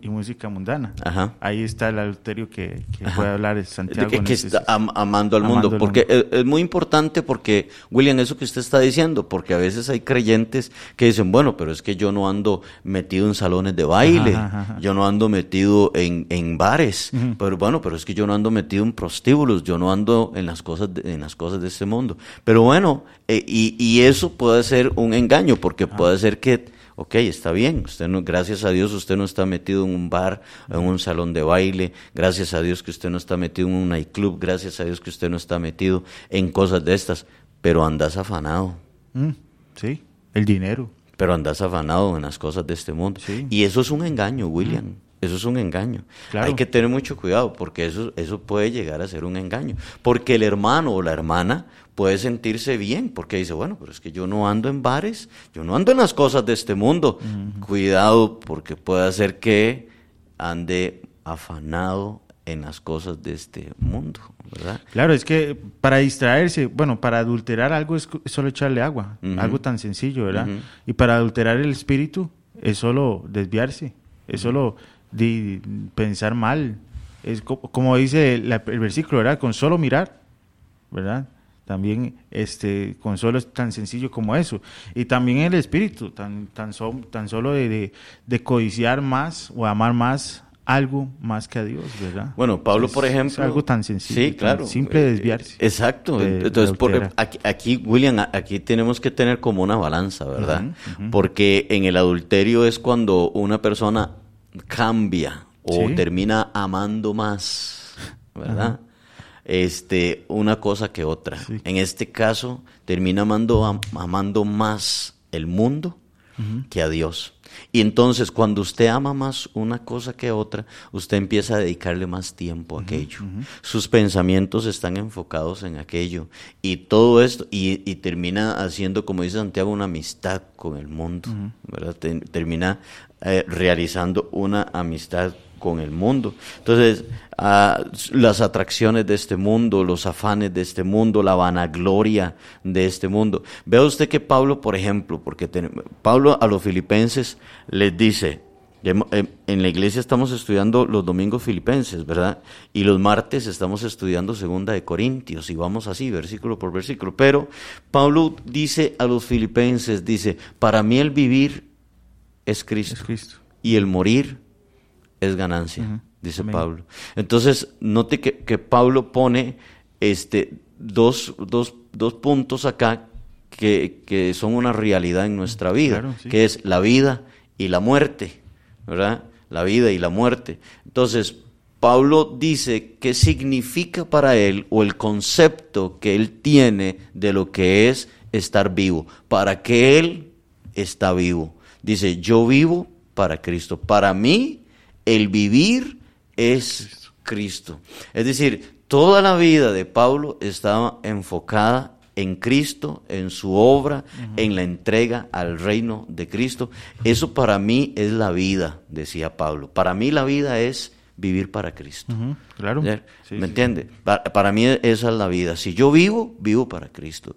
y música mundana. Ajá. Ahí está el adulterio que, puede hablar Santiago. De que, que está am- amando al amando mundo. al porque mundo. Es, es muy importante porque, William, eso que usted está diciendo, porque a veces hay creyentes que dicen, bueno, pero es que yo no ando metido en salones de baile, Ajá, ajá, ajá. yo no ando metido en, en bares, pero bueno, pero es que yo no ando metido en prostíbulos, yo no ando en las cosas de, en las cosas de este mundo. Pero bueno, eh, y, y eso puede ser un engaño, porque puede ser que Ok, está bien, usted no, gracias a Dios usted no está metido en un bar, en un salón de baile, gracias a Dios que usted no está metido en un nightclub, gracias a Dios que usted no está metido en cosas de estas, pero andas afanado, Mm, sí, el dinero. pero andas afanado en las cosas de este mundo. Sí. Y eso es un engaño, William. Eso es un engaño. Claro. Hay que tener mucho cuidado porque eso, eso puede llegar a ser un engaño. Porque el hermano o la hermana puede sentirse bien, porque dice, bueno, pero es que yo no ando en bares, yo no ando en las cosas de este mundo. Cuidado, porque puede hacer que ande afanado en las cosas de este mundo, ¿verdad? Claro, es que para distraerse, bueno, para adulterar algo es solo echarle agua, algo tan sencillo, ¿verdad? Y para adulterar el espíritu es solo desviarse, es solo pensar mal, es como dice el versículo, ¿verdad? Con solo mirar, ¿verdad? También este consuelo es tan sencillo como eso. Y también el espíritu, tan, tan, tan solo de, de, codiciar más o amar más algo más que a Dios, ¿verdad? Bueno, Pablo, por ejemplo... Es algo tan sencillo, sí, claro. simple eh, desviarse. Exacto. Entonces, aquí, William, aquí tenemos que tener como una balanza, ¿verdad? Porque en el adulterio es cuando una persona cambia o termina amando más, ¿verdad? este, una cosa que otra. En este caso, termina amando, amando más el mundo que a Dios. Y entonces, cuando usted ama más una cosa que otra, usted empieza a dedicarle más tiempo a aquello. Sus pensamientos están enfocados en aquello. Y todo esto, y, termina haciendo, como dice Santiago, una amistad con el mundo. termina eh, realizando una amistad con el mundo. Entonces, ah, las atracciones de este mundo, los afanes de este mundo, la vanagloria de este mundo. Vea usted que Pablo, por ejemplo, porque Pablo a los filipenses les dice, en la iglesia estamos estudiando los domingos filipenses, ¿verdad? Y los martes estamos estudiando segunda de Corintios y vamos así, versículo por versículo. Pero Pablo dice a los filipenses, dice, para mí el vivir es Cristo, es Cristo. y el morir es ganancia, dice Pablo. Entonces, note que, Pablo pone este, dos, dos, dos puntos acá que, son una realidad en nuestra vida, que es la vida y la muerte, ¿verdad? La vida y la muerte. Entonces, Pablo dice qué significa para él o el concepto que él tiene de lo que es estar vivo, para que él está vivo. Dice, yo vivo para Cristo. Para mí, el vivir es Cristo. Es decir, toda la vida de Pablo estaba enfocada en Cristo, en su obra, en la entrega al reino de Cristo. Eso para mí es la vida, decía Pablo. Para mí la vida es vivir para Cristo. Claro. ¿Me entiende? Para, mí esa es la vida. Si yo vivo, vivo para Cristo.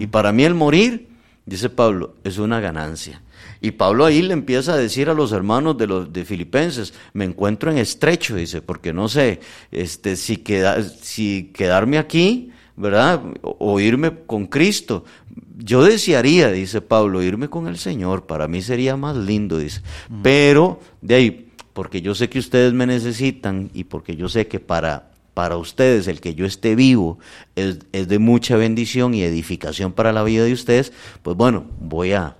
Y para mí el morir, dice Pablo, es una ganancia. Y Pablo ahí le empieza a decir a los hermanos de los de Filipenses, me encuentro en estrecho, dice, porque no sé, este, si, queda, si quedarme aquí, ¿verdad? O, irme con Cristo. Yo desearía, dice Pablo, irme con el Señor, para mí sería más lindo, dice. Mm. Pero, de ahí, porque yo sé que ustedes me necesitan y porque yo sé que para para ustedes el que yo esté vivo es, es, de mucha bendición y edificación para la vida de ustedes, pues bueno, voy a,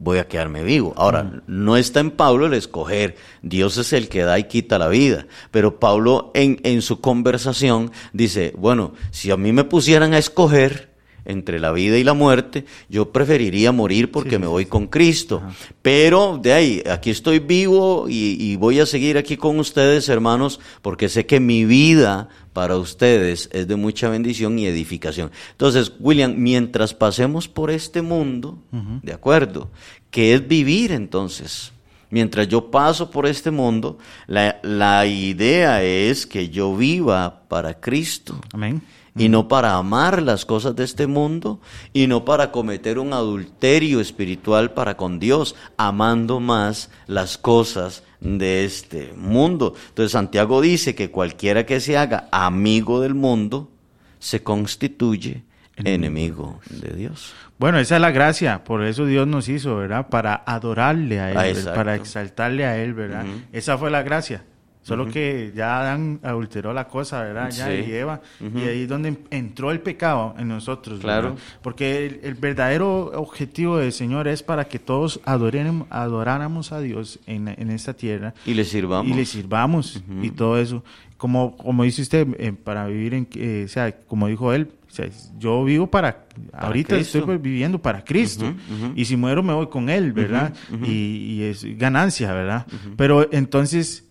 voy a quedarme vivo. Ahora, no está en Pablo el escoger, Dios es el que da y quita la vida, pero Pablo en, en su conversación dice, bueno, si a mí me pusieran a escoger, entre la vida y la muerte, yo preferiría morir porque me voy con Cristo. Pero de ahí, aquí estoy vivo y, voy a seguir aquí con ustedes, hermanos, porque sé que mi vida para ustedes es de mucha bendición y edificación. Entonces, William, mientras pasemos por este mundo, ¿de acuerdo? ¿Qué es vivir entonces? Mientras yo paso por este mundo, la, la idea es que yo viva para Cristo. Amén y no para amar las cosas de este mundo y no para cometer un adulterio espiritual para con Dios, amando más las cosas de este mundo. Entonces Santiago dice que cualquiera que se haga amigo del mundo se constituye enemigo de Dios. Bueno, esa es la gracia, por eso Dios nos hizo, ¿verdad? Para adorarle a Él, ah, para exaltarle a Él, ¿verdad? Esa fue la gracia. Solo que ya Adán adulteró la cosa, ¿verdad? Ya y Eva. Y ahí es donde entró el pecado en nosotros. Claro. Porque el, verdadero objetivo del Señor es para que todos adoremos, adoráramos a Dios en, en esta tierra. Y le sirvamos. Y le sirvamos. Y todo eso. Como, como dice usted, eh, para vivir en. Eh, o sea, como dijo él, o sea, yo vivo para, ahorita estoy viviendo para Cristo. Y si muero me voy con Él, ¿verdad? Y, y, es ganancia, ¿verdad? Pero entonces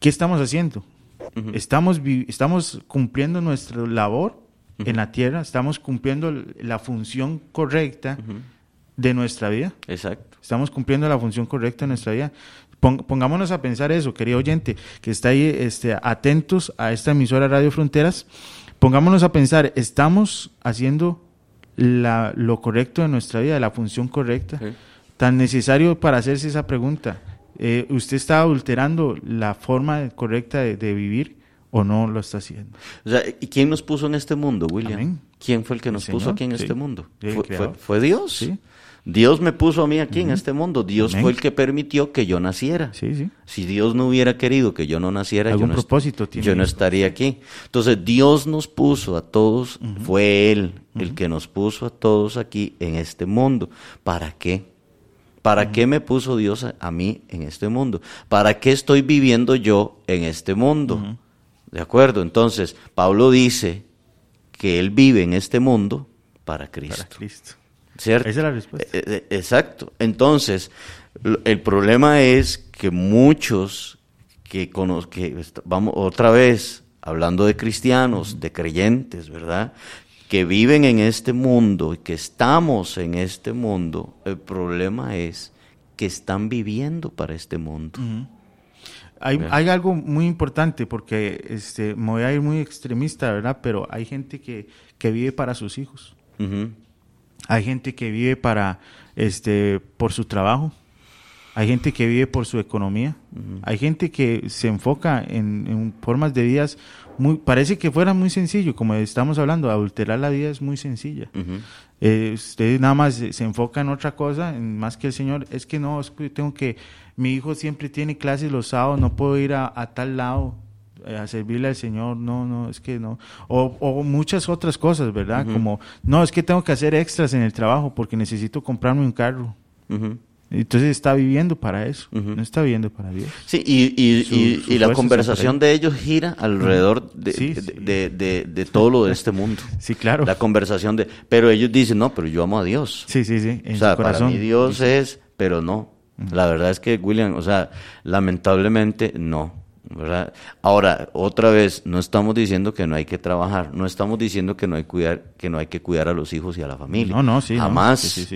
¿qué estamos haciendo? estamos, estamos cumpliendo nuestra labor en la tierra, estamos cumpliendo la función correcta de nuestra vida. Exacto. Estamos cumpliendo la función correcta de nuestra vida. pongámonos a pensar eso, querido oyente, que está ahí este, atentos a esta emisora Radio Fronteras. Pongámonos a pensar, ¿estamos haciendo la, lo correcto de nuestra vida, la función correcta? Tan necesario para hacerse esa pregunta. Eh, ¿Usted está adulterando la forma correcta de, vivir o no lo está haciendo? O sea, ¿y quién nos puso en este mundo, William? ¿Quién fue el que nos puso aquí en este mundo? Fue, Dios. Sí. Dios me puso a mí aquí en este mundo. Dios fue el que permitió que yo naciera. Sí, sí. Si Dios no hubiera querido que yo no naciera, yo no, propósito yo no estaría aquí. Entonces Dios nos puso a todos, fue Él el que nos puso a todos aquí en este mundo. ¿Para qué? ¿Para qué me puso Dios a, mí en este mundo? ¿Para qué estoy viviendo yo en este mundo? ¿De acuerdo? Entonces, Pablo dice que él vive en este mundo para Cristo. Para Cristo. ¿Cierto? Esa es la respuesta. Eh, eh, exacto. Entonces, el problema es que muchos que, que vamos otra vez hablando de cristianos, de creyentes, ¿verdad? Que viven en este mundo y que estamos en este mundo, el problema es que están viviendo para este mundo. hay, hay, algo muy importante porque este, me voy a ir muy extremista, ¿verdad? Pero hay gente que, que vive para sus hijos. Hay gente que vive para, este, por su trabajo. Hay gente que vive por su economía. Hay gente que se enfoca en, formas de vidas muy, parece que fuera muy sencillo, como estamos hablando, adulterar la vida es muy sencilla. Eh, usted nada más se, enfoca en otra cosa, más que el Señor, es que no, es que tengo que, mi hijo siempre tiene clases los sábados, no puedo ir a tal lado. Eh, a servirle al Señor, no, no, es que no. O, muchas otras cosas, ¿verdad? Como, no, es que tengo que hacer extras en el trabajo porque necesito comprarme un carro. Entonces está viviendo para eso, no está viviendo para Dios. Sí, y, la conversación de ellos gira alrededor de, de, todo lo de este mundo. Sí, claro. La conversación de, pero ellos dicen, no, pero yo amo a Dios. Sí, sí, sí. o sea, para mí Dios es, pero no. La verdad es que William, o sea, lamentablemente no. ¿Verdad? Ahora, otra vez, no estamos diciendo que no hay que trabajar, no estamos diciendo que no hay cuidar, que no hay que cuidar a los hijos y a la familia. No, no, sí, jamás,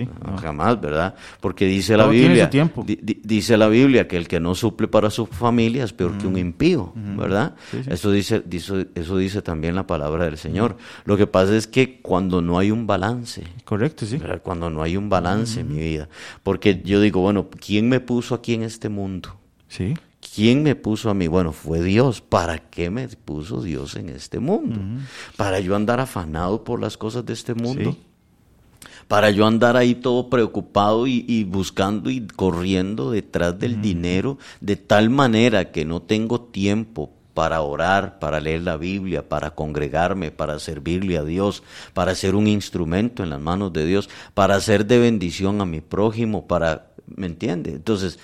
jamás, ¿verdad? Porque dice la Biblia, dice la Biblia que el que no suple para su familia es peor que un impío, ¿verdad? Eso dice, dice, eso dice también la palabra del Señor. Lo que pasa es que cuando no hay un balance, correcto, sí, cuando no hay un balance en mi vida, porque yo digo, bueno, ¿quién me puso aquí en este mundo? Sí. ¿Quién me puso a mí? Bueno, fue Dios. ¿Para qué me puso Dios en este mundo? ¿Para yo andar afanado por las cosas de este mundo? Para yo andar ahí todo preocupado y, buscando y corriendo detrás del dinero de tal manera que no tengo tiempo para orar, para leer la Biblia, para congregarme, para servirle a Dios, para ser un instrumento en las manos de Dios, para ser de bendición a mi prójimo, para, ¿me entiende? Entonces,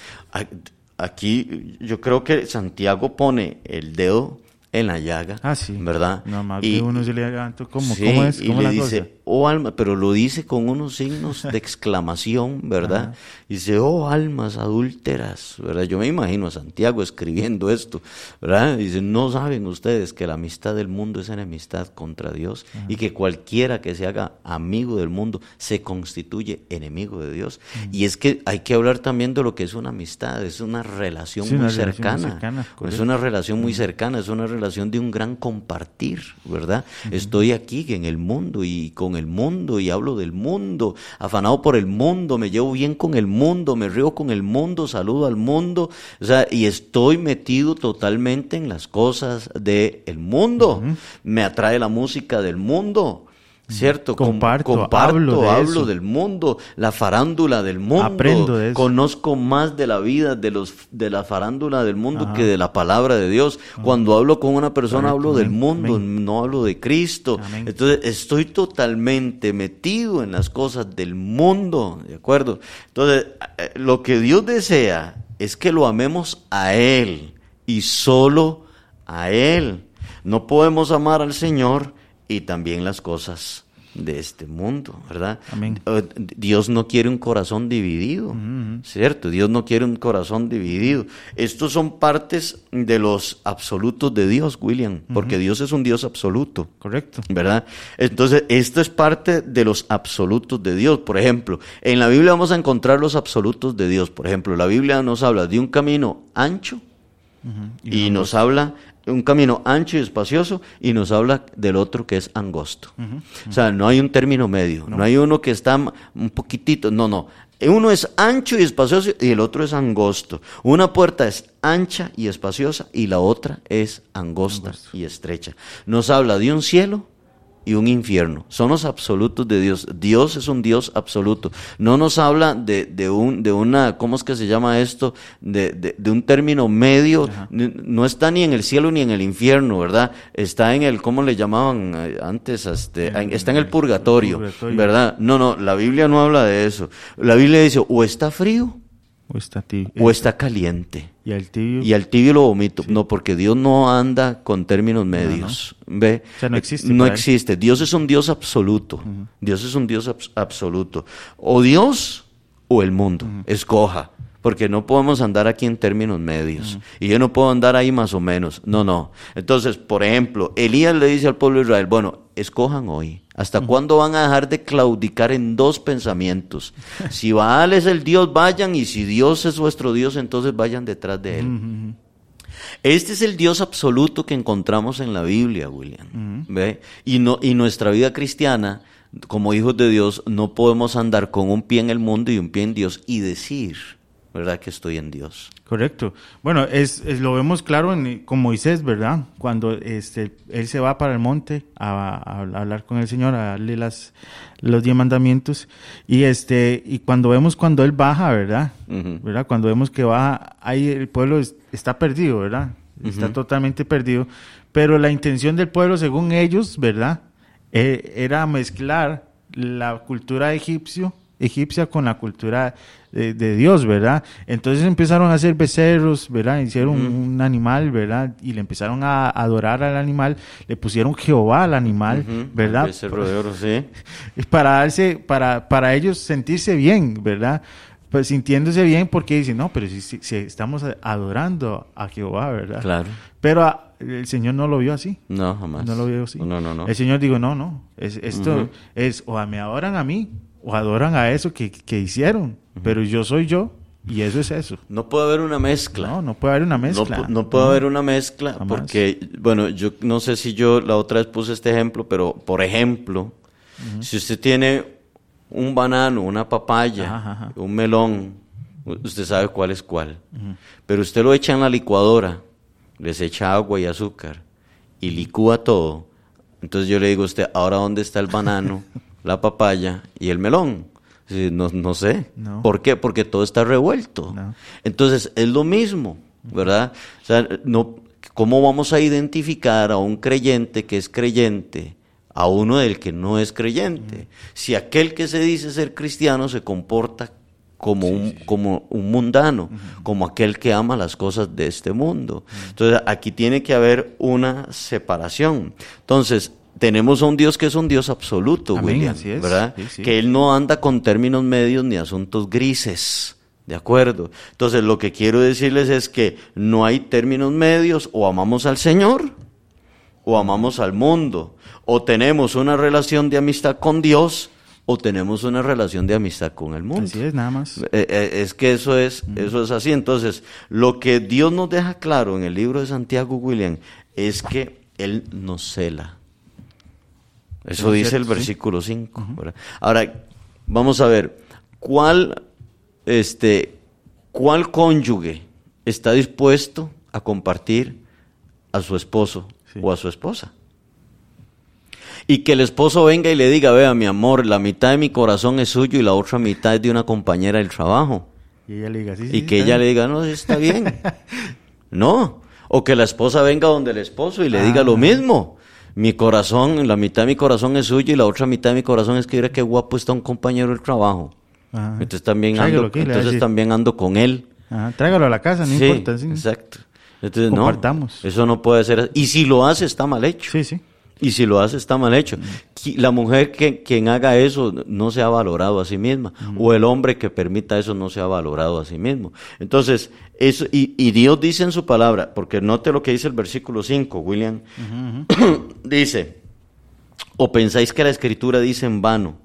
aquí yo creo que Santiago pone el dedo en la llaga, ah, sí. ¿verdad? No, más y, uno se le ¿cómo, ¿cómo es? ¿Cómo y le dice, oh alma, pero lo dice con unos signos de exclamación, ¿verdad? Dice, oh almas adúlteras, ¿verdad? Yo me imagino a Santiago escribiendo esto, ¿verdad? Dice, no saben ustedes que la amistad del mundo es enemistad contra Dios y que cualquiera que se haga amigo del mundo se constituye enemigo de Dios. Y es que hay que hablar también de lo que es una amistad, es una relación, muy, cercana. es una relación muy cercana, es una relación de un gran compartir, ¿verdad? Estoy aquí en el mundo y con el mundo y hablo del mundo, afanado por el mundo, me llevo bien con el mundo, me río con el mundo, saludo al mundo, o sea, y estoy metido totalmente en las cosas del mundo. Me atrae la música del mundo. ¿Cierto? Comparto, hablo, del mundo, la farándula del mundo. Aprendo de eso. Conozco más de la vida de los de la farándula del mundo que de la palabra de Dios. Cuando hablo con una persona hablo del mundo, no hablo de Cristo. Entonces estoy totalmente metido en las cosas del mundo, ¿de acuerdo? Entonces, eh, lo que Dios desea es que lo amemos a Él y solo a Él. No podemos amar al Señor y también las cosas de este mundo, ¿verdad? Amén. Eh, Dios no quiere un corazón dividido, ¿cierto? Dios no quiere un corazón dividido. Estos son partes de los absolutos de Dios, William, porque Dios es un Dios absoluto. Correcto. ¿verdad? Entonces, esto es parte de los absolutos de Dios. Por ejemplo, en la Biblia vamos a encontrar los absolutos de Dios. Por ejemplo, la Biblia nos habla de un camino ancho y, nos habla un camino ancho y espacioso y nos habla del otro que es angosto. O sea, no hay un término medio, no. hay uno que está un poquitito, no, no. Uno es ancho y espacioso y el otro es angosto. Una puerta es ancha y espaciosa y la otra es angosta y estrecha. Nos habla de un cielo y un infierno. Son los absolutos de Dios. Dios es un Dios absoluto. No nos habla de, de un, de una, ¿cómo es que se llama esto? De, de, de un término medio. No está ni en el cielo ni en el infierno, ¿verdad? Está en el, ¿cómo le llamaban eh, antes? Este, está en el purgatorio, purgatorio. ¿verdad? No, no, la Biblia no habla de eso. La Biblia dice, o está frío O está tibio. o está caliente. Y al tibio. Y al tibio lo vomito. No, porque Dios no anda con términos medios. ¿Ve? O sea, no existe No existe. Dios es un Dios absoluto. Dios es un Dios abs- absoluto. O Dios o el mundo. Escoja. Porque no podemos andar aquí en términos medios. Y yo no puedo andar ahí más o menos. No, no. Entonces, por ejemplo, Elías le dice al pueblo de Israel, bueno, escojan hoy. ¿Hasta cuándo van a dejar de claudicar en dos pensamientos? Si Baal es el Dios, vayan. Y si Dios es vuestro Dios, entonces vayan detrás de él. Este es el Dios absoluto que encontramos en la Biblia, William. ¿Ve? Y, no, y nuestra vida cristiana, como hijos de Dios, no podemos andar con un pie en el mundo y un pie en Dios y decir, ¿verdad? Que estoy en Dios. Correcto. Bueno, es, es- lo vemos claro en, con Moisés, ¿verdad? Cuando este, él se va para el monte a, a hablar con el Señor, a darle las, los diez mandamientos. Y, este, y cuando vemos cuando él baja, ¿verdad? ¿verdad? Cuando vemos que baja, ahí el pueblo es- está perdido, ¿verdad? Está totalmente perdido. Pero la intención del pueblo, según ellos, ¿verdad? Eh, era mezclar la cultura egipcio, egipcia con la cultura de, de Dios, ¿verdad? Entonces empezaron a hacer becerros, ¿verdad? Hicieron un animal, ¿verdad? Y le empezaron a adorar al animal, le pusieron Jehová al animal, ¿verdad? Becerro de oro, sí. Para darse, para, para ellos sentirse bien, ¿verdad? Pues sintiéndose bien porque dicen, no, pero si, si- si estamos adorando a Jehová, ¿verdad? Claro. Pero el Señor no lo vio así. No, jamás. No lo vio así. No, no, no. El Señor dijo, no, no, es, esto es o me adoran a mí o adoran a eso que, que hicieron, pero yo soy yo y eso es eso. No puede haber una mezcla. No, no puede haber una mezcla. no puede haber una mezcla Jamás. porque, bueno, yo no sé si yo la otra vez puse este ejemplo, pero por ejemplo, si usted tiene un banano, una papaya, Ajá, ajá. un melón, usted sabe cuál es cuál. Pero usted lo echa en la licuadora, les echa agua y azúcar y licúa todo. Entonces yo le digo a usted, ahora dónde está el banano, la papaya y el melón. No, no sé. No. ¿Por qué? Porque todo está revuelto. No. Entonces, es lo mismo, ¿verdad? O sea, no, ¿cómo vamos a identificar a un creyente que es creyente a uno del que no es creyente? Si aquel que se dice ser cristiano se comporta como, un, como un mundano, como aquel que ama las cosas de este mundo. Entonces, aquí tiene que haber una separación. Entonces, tenemos a un Dios que es un Dios absoluto, Amén, William, así es. ¿verdad? Sí, sí. Que él no anda con términos medios ni asuntos grises. ¿De acuerdo? Entonces, lo que quiero decirles es que no hay términos medios, o amamos al Señor, o amamos al mundo, o tenemos una relación de amistad con Dios, o tenemos una relación de amistad con el mundo. Así es, nada más. Eh, eh, es que eso es, eso es así. Entonces, lo que Dios nos deja claro en el libro de Santiago William es que Él nos cela. Eso Es dice cierto, el sí. versículo 5. Ahora, vamos a ver, ¿cuál, este, ¿cuál cónyuge está dispuesto a compartir a su esposo Sí. o a su esposa? Y que el esposo venga y le diga, vea, mi amor, la mitad de mi corazón es suyo y la otra mitad es de una compañera del trabajo. Y ella le diga, sí, sí, Y que ella bien. le diga, no, está bien. no. O que la esposa venga donde el esposo y le diga Ah. lo mismo. Mi corazón, la mitad de mi corazón es suyo y la otra mitad de mi corazón es que mira qué guapo está un compañero del trabajo. Ajá. Entonces también Tráigalo ando, entonces también ando con él. Ajá, Tráigalo a la casa, no sí, importa. Sí, exacto. Entonces no, Compartamos. eso no puede ser. Y si lo hace está mal hecho. sí. sí. Y si lo hace, está mal hecho. Qui- La mujer que quien haga eso no se ha valorado a sí misma. O el hombre que permita eso no se ha valorado a sí mismo. Entonces, eso, y, y Dios dice en su palabra, porque note lo que dice el versículo 5, William. dice, o pensáis que la escritura dice en vano,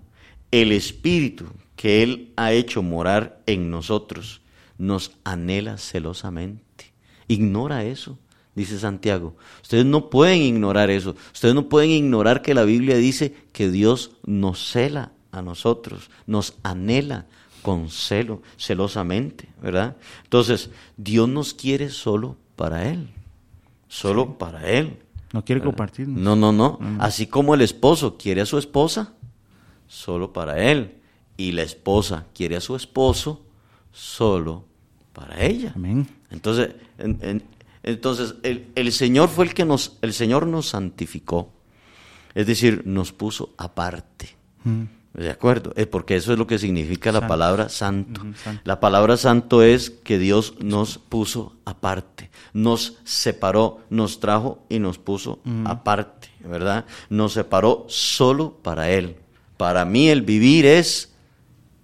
el espíritu que Él ha hecho morar en nosotros nos anhela celosamente. Ignora eso, dice Santiago. Ustedes no pueden ignorar eso. Ustedes no pueden ignorar que la Biblia dice que Dios nos cela a nosotros, nos anhela con celo, celosamente, ¿verdad? Entonces, Dios nos quiere solo para Él, solo para Él. No quiere compartir. No, no, no. Así como el esposo quiere a su esposa, solo para él. Y la esposa quiere a su esposo, solo para ella. Amén. Entonces, en- en- entonces el, el Señor fue el que nos, el Señor nos santificó. Es decir, nos puso aparte. ¿De acuerdo? Porque eso es lo que significa la palabra santo. La palabra santo es que Dios nos puso aparte, nos separó, nos trajo y nos puso aparte, ¿verdad? Nos separó solo para Él. Para mí el vivir es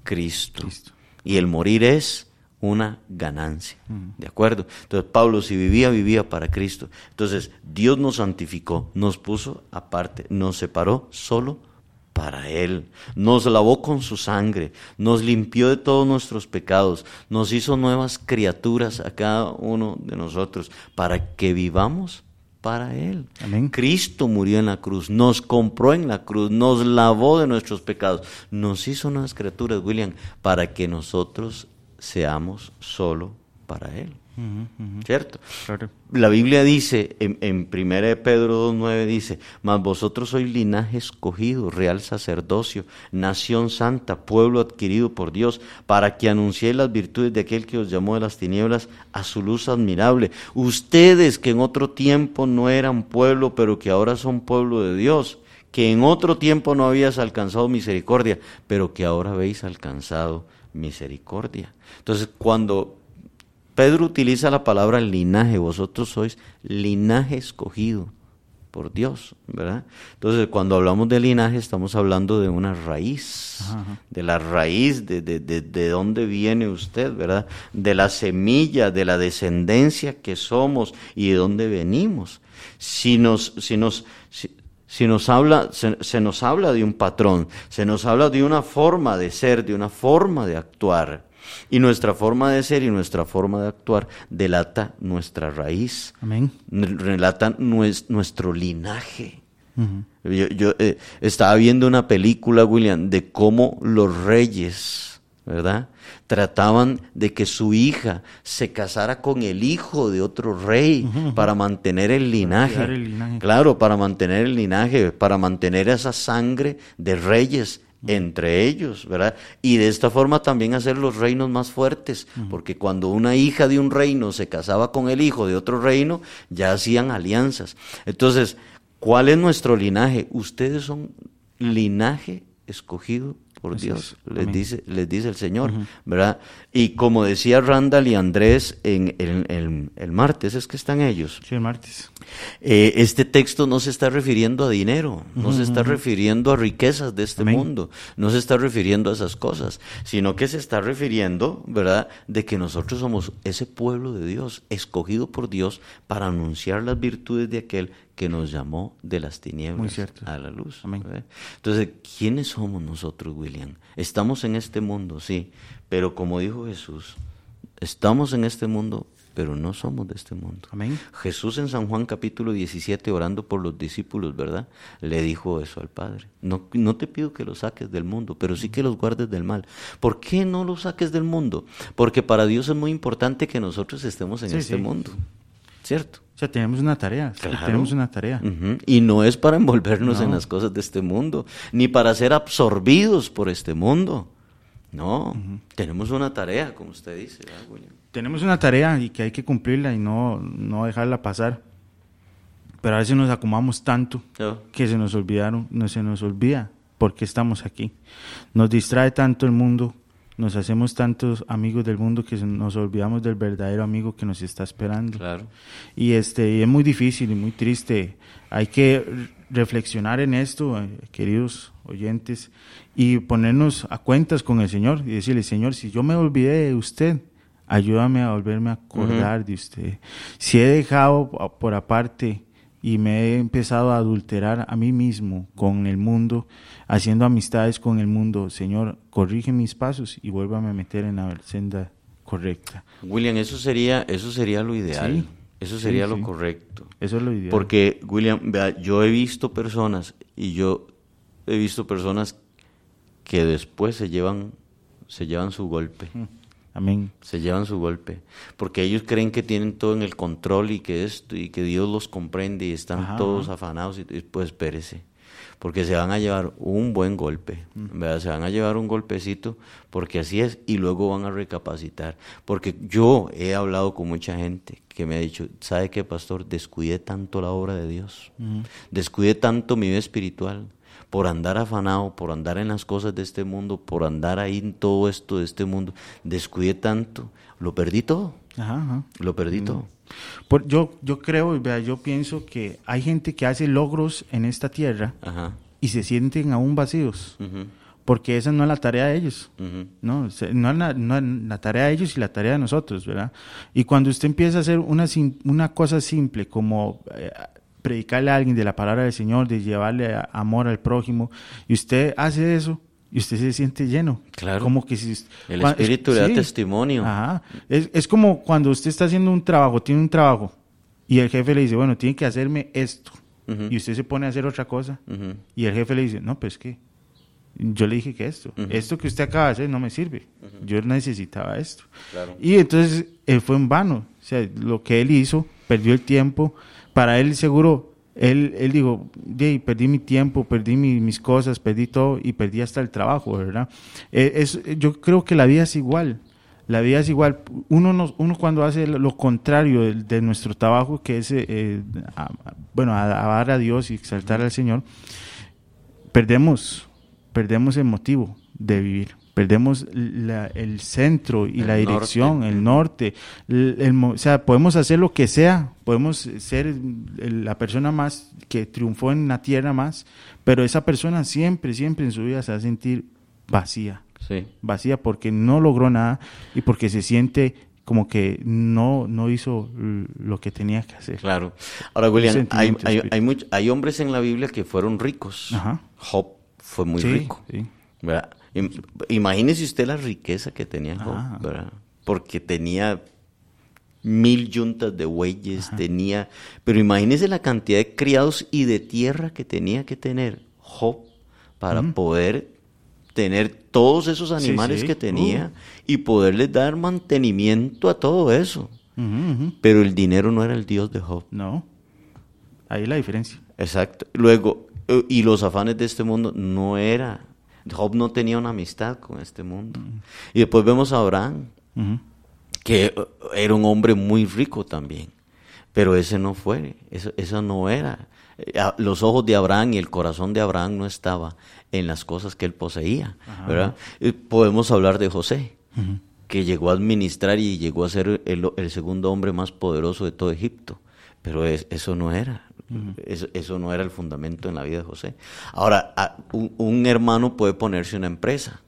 Cristo, Cristo. y el morir es una ganancia, ¿de acuerdo? Entonces Pablo si vivía, vivía para Cristo. Entonces Dios nos santificó, nos puso aparte, nos separó solo para Él, nos lavó con su sangre, nos limpió de todos nuestros pecados, nos hizo nuevas criaturas a cada uno de nosotros para que vivamos para Él. Amén. Cristo murió en la cruz, nos compró en la cruz, nos lavó de nuestros pecados, nos hizo unas criaturas, William, para que nosotros seamos solo para Él. ¿Cierto? Claro. La Biblia dice, en, en 1 de Pedro 2.9 dice, mas vosotros sois linaje escogido, real sacerdocio, nación santa, pueblo adquirido por Dios, para que anunciéis las virtudes de aquel que os llamó de las tinieblas a su luz admirable. Ustedes que en otro tiempo no eran pueblo, pero que ahora son pueblo de Dios, que en otro tiempo no habías alcanzado misericordia, pero que ahora habéis alcanzado misericordia. Entonces, cuando Pedro utiliza la palabra linaje, vosotros sois linaje escogido por Dios, ¿verdad? Entonces, cuando hablamos de linaje, estamos hablando de una raíz, de la raíz, de, de, de, de dónde viene usted, ¿verdad? De la semilla, de la descendencia que somos y de dónde venimos. Si nos, si nos, si, si nos habla, se, se nos habla de un patrón, se nos habla de una forma de ser, de una forma de actuar. Y nuestra forma de ser y nuestra forma de actuar delata nuestra raíz, Amén. relata nues- nuestro linaje. Yo, yo, eh, estaba viendo una película, William, de cómo los reyes, ¿verdad? Trataban de que su hija se casara con el hijo de otro rey para mantener el linaje. el linaje. Claro, para mantener el linaje, para mantener esa sangre de reyes entre ellos, ¿verdad? Y de esta forma también hacer los reinos más fuertes, porque cuando una hija de un reino se casaba con el hijo de otro reino, ya hacían alianzas. Entonces, ¿cuál es nuestro linaje? Ustedes son linaje escogido por Así Dios, es. les Amén. dice, les dice el Señor, ¿verdad? Y como decía Randall y Andrés en el, martes, es que están ellos. Sí, el martes. Eh, este texto no se está refiriendo a dinero, no se está refiriendo a riquezas de este Amén. mundo, no se está refiriendo a esas cosas, sino que se está refiriendo, ¿verdad?, de que nosotros somos ese pueblo de Dios, escogido por Dios para anunciar las virtudes de aquel que nos llamó de las tinieblas a la luz. Amén. Entonces, ¿quiénes somos nosotros, William? Estamos en este mundo, sí, pero como dijo Jesús, estamos en este mundo, pero no somos de este mundo. Amén. Jesús en San Juan capítulo 17, orando por los discípulos, ¿verdad? Le dijo eso al Padre. No, no te pido que los saques del mundo, pero sí que los guardes del mal. ¿Por qué no los saques del mundo? Porque para Dios es muy importante que nosotros estemos en Sí, este sí. mundo. ¿Cierto? Sea, tenemos una tarea. sí, Claro. Tenemos una tarea. Ujú. Y no es para envolvernos en No. las cosas de este mundo, ni para ser absorbidos por este mundo. No, tenemos una tarea, como usted dice. Tenemos una tarea y que hay que cumplirla y no, no dejarla pasar. Pero a veces nos acomodamos tanto ¿No? que se nos olvidaron, no se nos olvida por qué estamos aquí. Nos distrae tanto el mundo, Nos hacemos tantos amigos del mundo que nos olvidamos del verdadero amigo que nos está esperando. Claro. Y este y es muy difícil y muy triste. Hay que reflexionar en esto, eh, queridos oyentes, y ponernos a cuentas con el Señor y decirle, Señor, si yo me olvidé de usted, ayúdame a volverme a acordar de usted. Si he dejado por aparte y me he empezado a adulterar a mí mismo con el mundo, haciendo amistades con el mundo, Señor, corrige mis pasos y vuélvame a meter en la senda correcta. William, eso sería, eso sería lo ideal. Sí, Eso sería sí, lo sí. correcto. Eso es lo ideal. Porque, William, vea, yo he visto personas y yo he visto personas que después se llevan, se llevan su golpe. Amén. Se llevan su golpe. Porque ellos creen que tienen todo en el control y que esto, y que Dios los comprende y están Ajá, todos ajá. afanados y pues espérese. Porque se van a llevar un buen golpe, Mm. ¿verdad? Se van a llevar un golpecito porque así es y luego van a recapacitar. Porque yo he hablado con mucha gente que me ha dicho, ¿sabe qué, pastor? Descuide tanto la obra de Dios. Descuide tanto mi vida espiritual por andar afanado, por andar en las cosas de este mundo, por andar ahí en todo esto de este mundo. Descuide tanto. Lo perdí todo. Ajá, ajá. Lo perdí todo. Por- yo, yo creo, vea, yo pienso que hay gente que hace logros en esta tierra Ajá. y se sienten aún vacíos, porque esa no es la tarea de ellos. No, no es, la, no es la tarea de ellos y la tarea de nosotros, ¿verdad? Y cuando usted empieza a hacer una, una cosa simple como eh, predicarle a alguien de la palabra del Señor, de llevarle amor al prójimo, y usted hace eso, y usted se siente lleno. Claro. Como que si... El Espíritu le da sí. testimonio. Ajá. Es, es como cuando usted está haciendo un trabajo, tiene un trabajo, y el jefe le dice, bueno, tiene que hacerme esto. Y usted se pone a hacer otra cosa. Ujú. Y el jefe le dice, no, pues qué. Yo le dije que esto, Ujú. esto que usted acaba de hacer no me sirve. Yo necesitaba esto. Claro. Y entonces él fue en vano. O sea, lo que él hizo, perdió el tiempo. Para él seguro, él, él dijo, "Dey, perdí mi tiempo, perdí mi- mis cosas, perdí todo y perdí hasta el trabajo, ¿verdad? Eh, es, yo creo que la vida es igual. La vida es igual. Uno, nos- uno cuando hace lo contrario de, de nuestro trabajo, que es, eh, bueno, alabar a Dios y exaltar al Señor, perdemos, perdemos el motivo de vivir. Perdemos la- el centro y El la dirección, norte. el norte. el- el o sea, podemos hacer lo que sea, podemos ser la persona más que triunfó en la tierra más, pero esa persona siempre, siempre en su vida se va a sentir vacía Sí. vacía porque no logró nada y porque se siente como que no, no hizo lo que tenía que hacer. Claro. Ahora, William, hay, hay, hay, hay hombres en la Biblia que fueron ricos. Ajá. Job fue muy Sí, rico. sí. ¿verdad? Im- Imagínese usted la riqueza que tenía Job, Ajá. ¿verdad? Porque tenía mil yuntas de bueyes, tenía... Pero imagínese la cantidad de criados y de tierra que tenía que tener Job para poder tener todos esos animales sí. que tenía y poderles dar mantenimiento a todo eso. Pero el dinero no era el Dios de Job. No. Ahí la diferencia. Exacto. Luego, eh, y los afanes de este mundo no era. Job no tenía una amistad con este mundo. Y después vemos a Abraham, que eh, era un hombre muy rico también. Pero ese no fue, eso, eso no era. Eh, Los ojos de Abraham y el corazón de Abraham no estaba en las cosas que él poseía. ¿verdad? Eh, Podemos hablar de José, que llegó a administrar y llegó a ser el, el segundo hombre más poderoso de todo Egipto. Pero es- eso no era. Eso, eso no era el fundamento en la vida de José. Ahora, a- un, un hermano puede ponerse una empresa.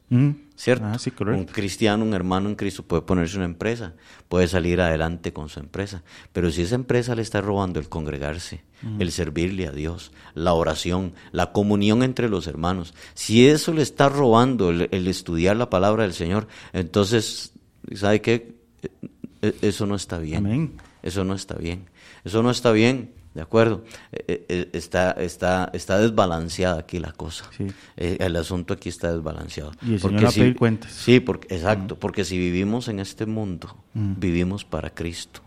¿cierto? Ah, sí, un cristiano, un hermano en Cristo puede ponerse una empresa, puede salir adelante con su empresa. Pero si esa empresa le está robando el congregarse, el servirle a Dios, la oración, la comunión entre los hermanos, si eso le está robando el, el estudiar la palabra del Señor, entonces, ¿sabe qué? Eh, eh, Eso no está bien. Amén. Eso no está bien. Eso no está bien, ¿de acuerdo? Eh, eh, está, está, está desbalanceada aquí la cosa. Sí. Eh, el asunto aquí está desbalanceado. Y el Señor va a pedir cuentas. Sí, porque, exacto, porque si vivimos en este mundo, vivimos para Cristo.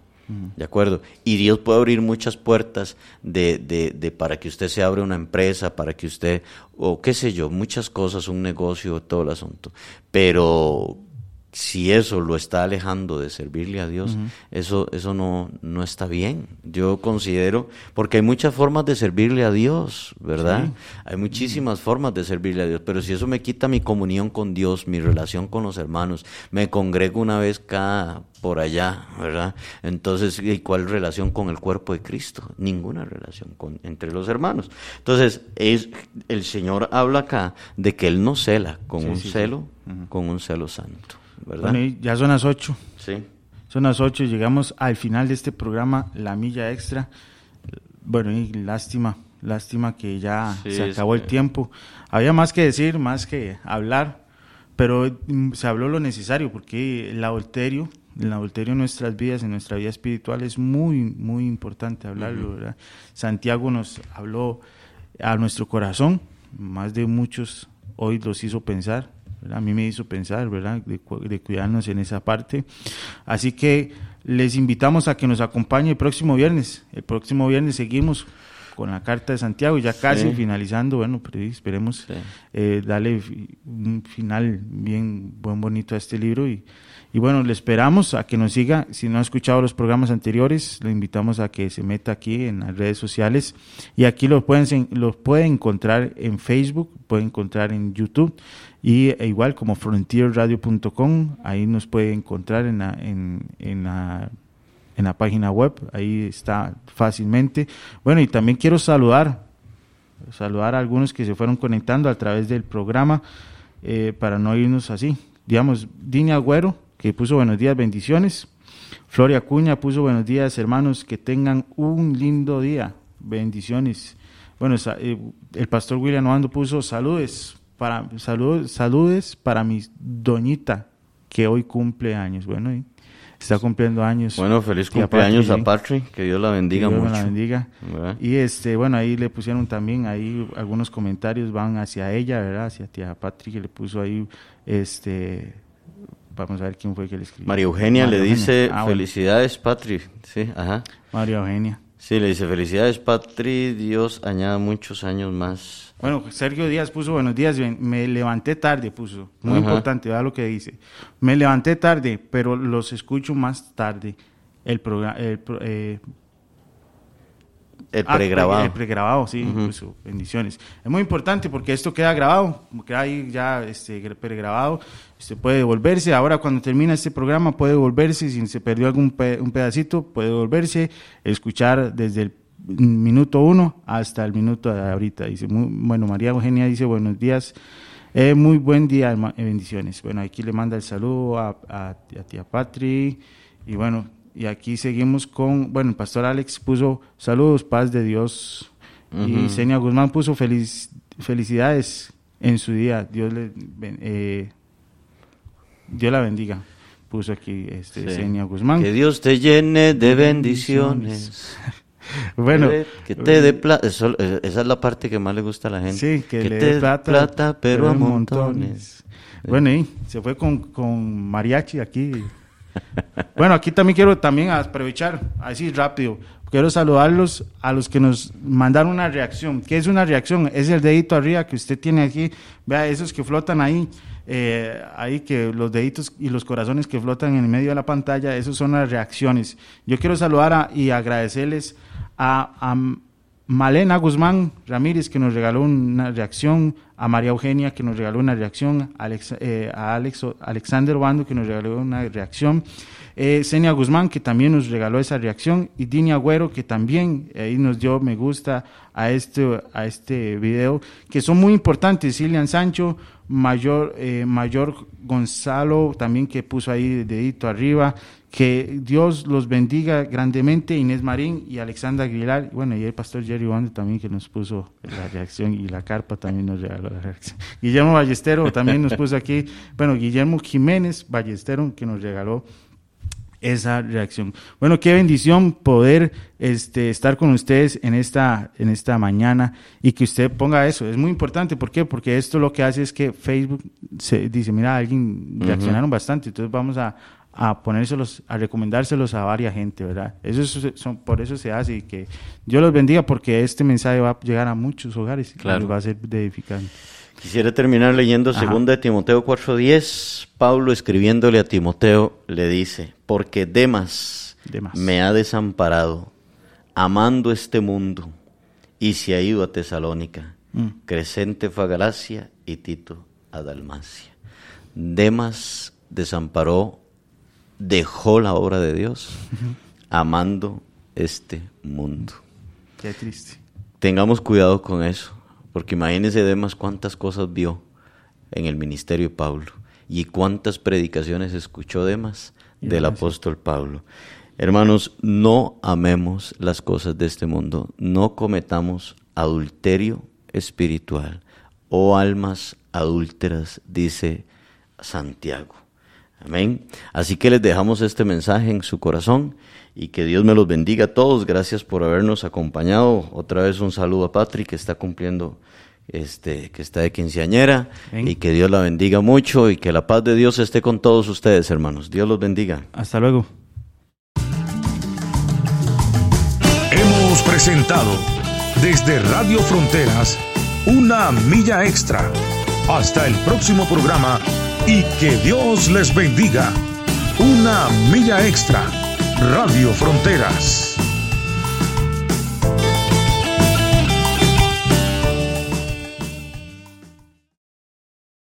¿De acuerdo? Y Dios puede abrir muchas puertas de, de, de para que usted se abra una empresa, para que usted, o qué sé yo, muchas cosas, un negocio, todo el asunto. Pero si eso lo está alejando de servirle a Dios, eso, eso no, no está bien. Yo considero, porque hay muchas formas de servirle a Dios, ¿verdad? Hay muchísimas formas de servirle a Dios, pero si eso me quita mi comunión con Dios, mi relación con los hermanos, me congrego una vez cada por allá, ¿verdad? Entonces, ¿y cuál relación con el cuerpo de Cristo? Ninguna relación con, entre los hermanos. Entonces, es, el Señor habla acá de que Él no cela con un celo, con un celo santo. Bueno, ya son las 8. Sí. Son las 8 y llegamos al final de este programa, La Milla Extra. Bueno, y lástima, lástima que ya se acabó el tiempo. Había más que decir, más que hablar, pero mm, se habló lo necesario porque el adulterio, el adulterio en nuestras vidas, en nuestra vida espiritual es muy, muy importante hablarlo. Santiago nos habló a nuestro corazón, más de muchos hoy los hizo pensar a mí me hizo pensar, ¿verdad? De, cuidarnos en esa parte. Así que les invitamos a que nos acompañe el próximo viernes. El próximo viernes seguimos con la Carta de Santiago, ya casi finalizando, bueno, pero esperemos eh, darle un final bien buen bonito a este libro y, y bueno, le esperamos a que nos siga. Si no ha escuchado los programas anteriores, le invitamos a que se meta aquí en las redes sociales. Y aquí los pueden, los pueden encontrar en Facebook, pueden encontrar en YouTube. Y e igual como frontierradio.com, ahí nos puede encontrar en la, en, en, la, página web. Ahí está fácilmente. Bueno, y también quiero saludar, saludar a algunos que se fueron conectando a través del programa eh, para no irnos así. Digamos, Dini Agüero que puso buenos días, bendiciones. Floria Cuña puso buenos días, hermanos, que tengan un lindo día, bendiciones. Bueno, eh, el pastor William Oando puso saludes para saludos, saludes para mi doñita que hoy cumple años. Bueno, está cumpliendo años. Bueno, feliz cumpleaños a Patrick, que Dios la bendiga que Dios la bendiga. Y este, bueno, ahí le pusieron también ahí algunos comentarios van hacia ella, ¿verdad? Hacia tía Patrick, que le puso ahí este Vamos a ver quién fue que le escribió. María Eugenia le dice ah, felicidades, Patri. Sí, ajá. María Eugenia. Sí, le dice felicidades, Patri. Dios añada muchos años más. Bueno, Sergio Díaz puso buenos días. Me levanté tarde, puso. Muy importante, vea lo que dice. Me levanté tarde, pero los escucho más tarde. El programa. Eh, el ah, pregrabado. El pregrabado, sí, bendiciones. Es muy importante porque esto queda grabado, queda ahí ya este, pregrabado. Usted puede devolverse. Ahora, cuando termina este programa, puede devolverse. Si se perdió algún un pedacito, puede devolverse, escuchar desde el minuto uno hasta el minuto de ahorita. Dice, muy, bueno, María Eugenia dice, buenos días. Eh, muy buen día, bendiciones. Bueno, aquí le manda el saludo a, a, a tía Patri. Y bueno, y aquí seguimos con, bueno, el pastor Alex puso saludos, paz de Dios. Y Senia Guzmán puso feliz, felicidades en su día. Dios le eh, Dios la bendiga. Puso aquí este Senia Guzmán. Que Dios te llene de bendiciones. bueno, que te dé plata, esa es la parte que más le gusta a la gente. Sí, que, le dé plata, pero, a montones. Bueno, y se fue con, con mariachi aquí. Bueno, aquí también quiero también aprovechar, así rápido, quiero saludarlos a los que nos mandaron una reacción. ¿Qué es una reacción? Es el dedito arriba que usted tiene aquí, vea esos que flotan ahí, eh, ahí que los deditos y los corazones que flotan en el medio de la pantalla, esos son las reacciones. Yo quiero saludar y agradecerles a, a Malena Guzmán Ramírez, que nos regaló una reacción, a María Eugenia, que nos regaló una reacción, eh, a Alex, Alexander Bando, que nos regaló una reacción, eh, Guzmán, que también nos regaló esa reacción, y Dini Agüero, que también ahí nos dio me gusta a este, a este video, que son muy importantes, Silian Sancho, Mayor, eh, Mayor Gonzalo, también que puso ahí dedito arriba, que Dios los bendiga grandemente, Inés Marín y Alexandra Aguilar, bueno, y el pastor Jerry Bando también que nos puso la reacción, y la carpa también nos regaló la reacción. Guillermo Ballestero también nos puso aquí, bueno, Guillermo Jiménez Ballestero que nos regaló esa reacción. Bueno, qué bendición poder este, estar con ustedes en esta, en esta mañana y que usted ponga eso. Es muy importante. ¿Por qué? Porque esto lo que hace es que Facebook se dice, mira, alguien reaccionaron bastante, entonces vamos a, a ponérselos, a recomendárselos a varias gente, ¿verdad? Eso son, por eso se hace y que Dios los bendiga porque este mensaje va a llegar a muchos hogares y va a ser edificante. Quisiera terminar leyendo Ajá. 2 de Timoteo 4:10. Pablo escribiéndole a Timoteo le dice, porque Demas, Demas. me ha desamparado, amando este mundo, y se ha ido a Tesalónica. Mm. Crescente fue a Galacia y Tito a Dalmacia. Demas desamparó, dejó la obra de Dios, amando este mundo. Qué triste. Tengamos cuidado con eso, porque imagínense Demas cuántas cosas vio en el ministerio de Pablo y cuántas predicaciones escuchó Demas del gracias. apóstol Pablo. Hermanos, no amemos las cosas de este mundo, no cometamos adulterio espiritual o almas adúlteras, dice Santiago. Amén. Así que les dejamos este mensaje en su corazón y que Dios me los bendiga a todos. Gracias por habernos acompañado. Otra vez un saludo a Patrick que está cumpliendo, este, que está de quinceañera y que Dios la bendiga mucho y que la paz de Dios esté con todos ustedes, hermanos. Dios los bendiga. Hasta luego. Hemos presentado desde Radio Fronteras una milla extra. Hasta el próximo programa y que Dios les bendiga. Una milla extra. Radio Fronteras.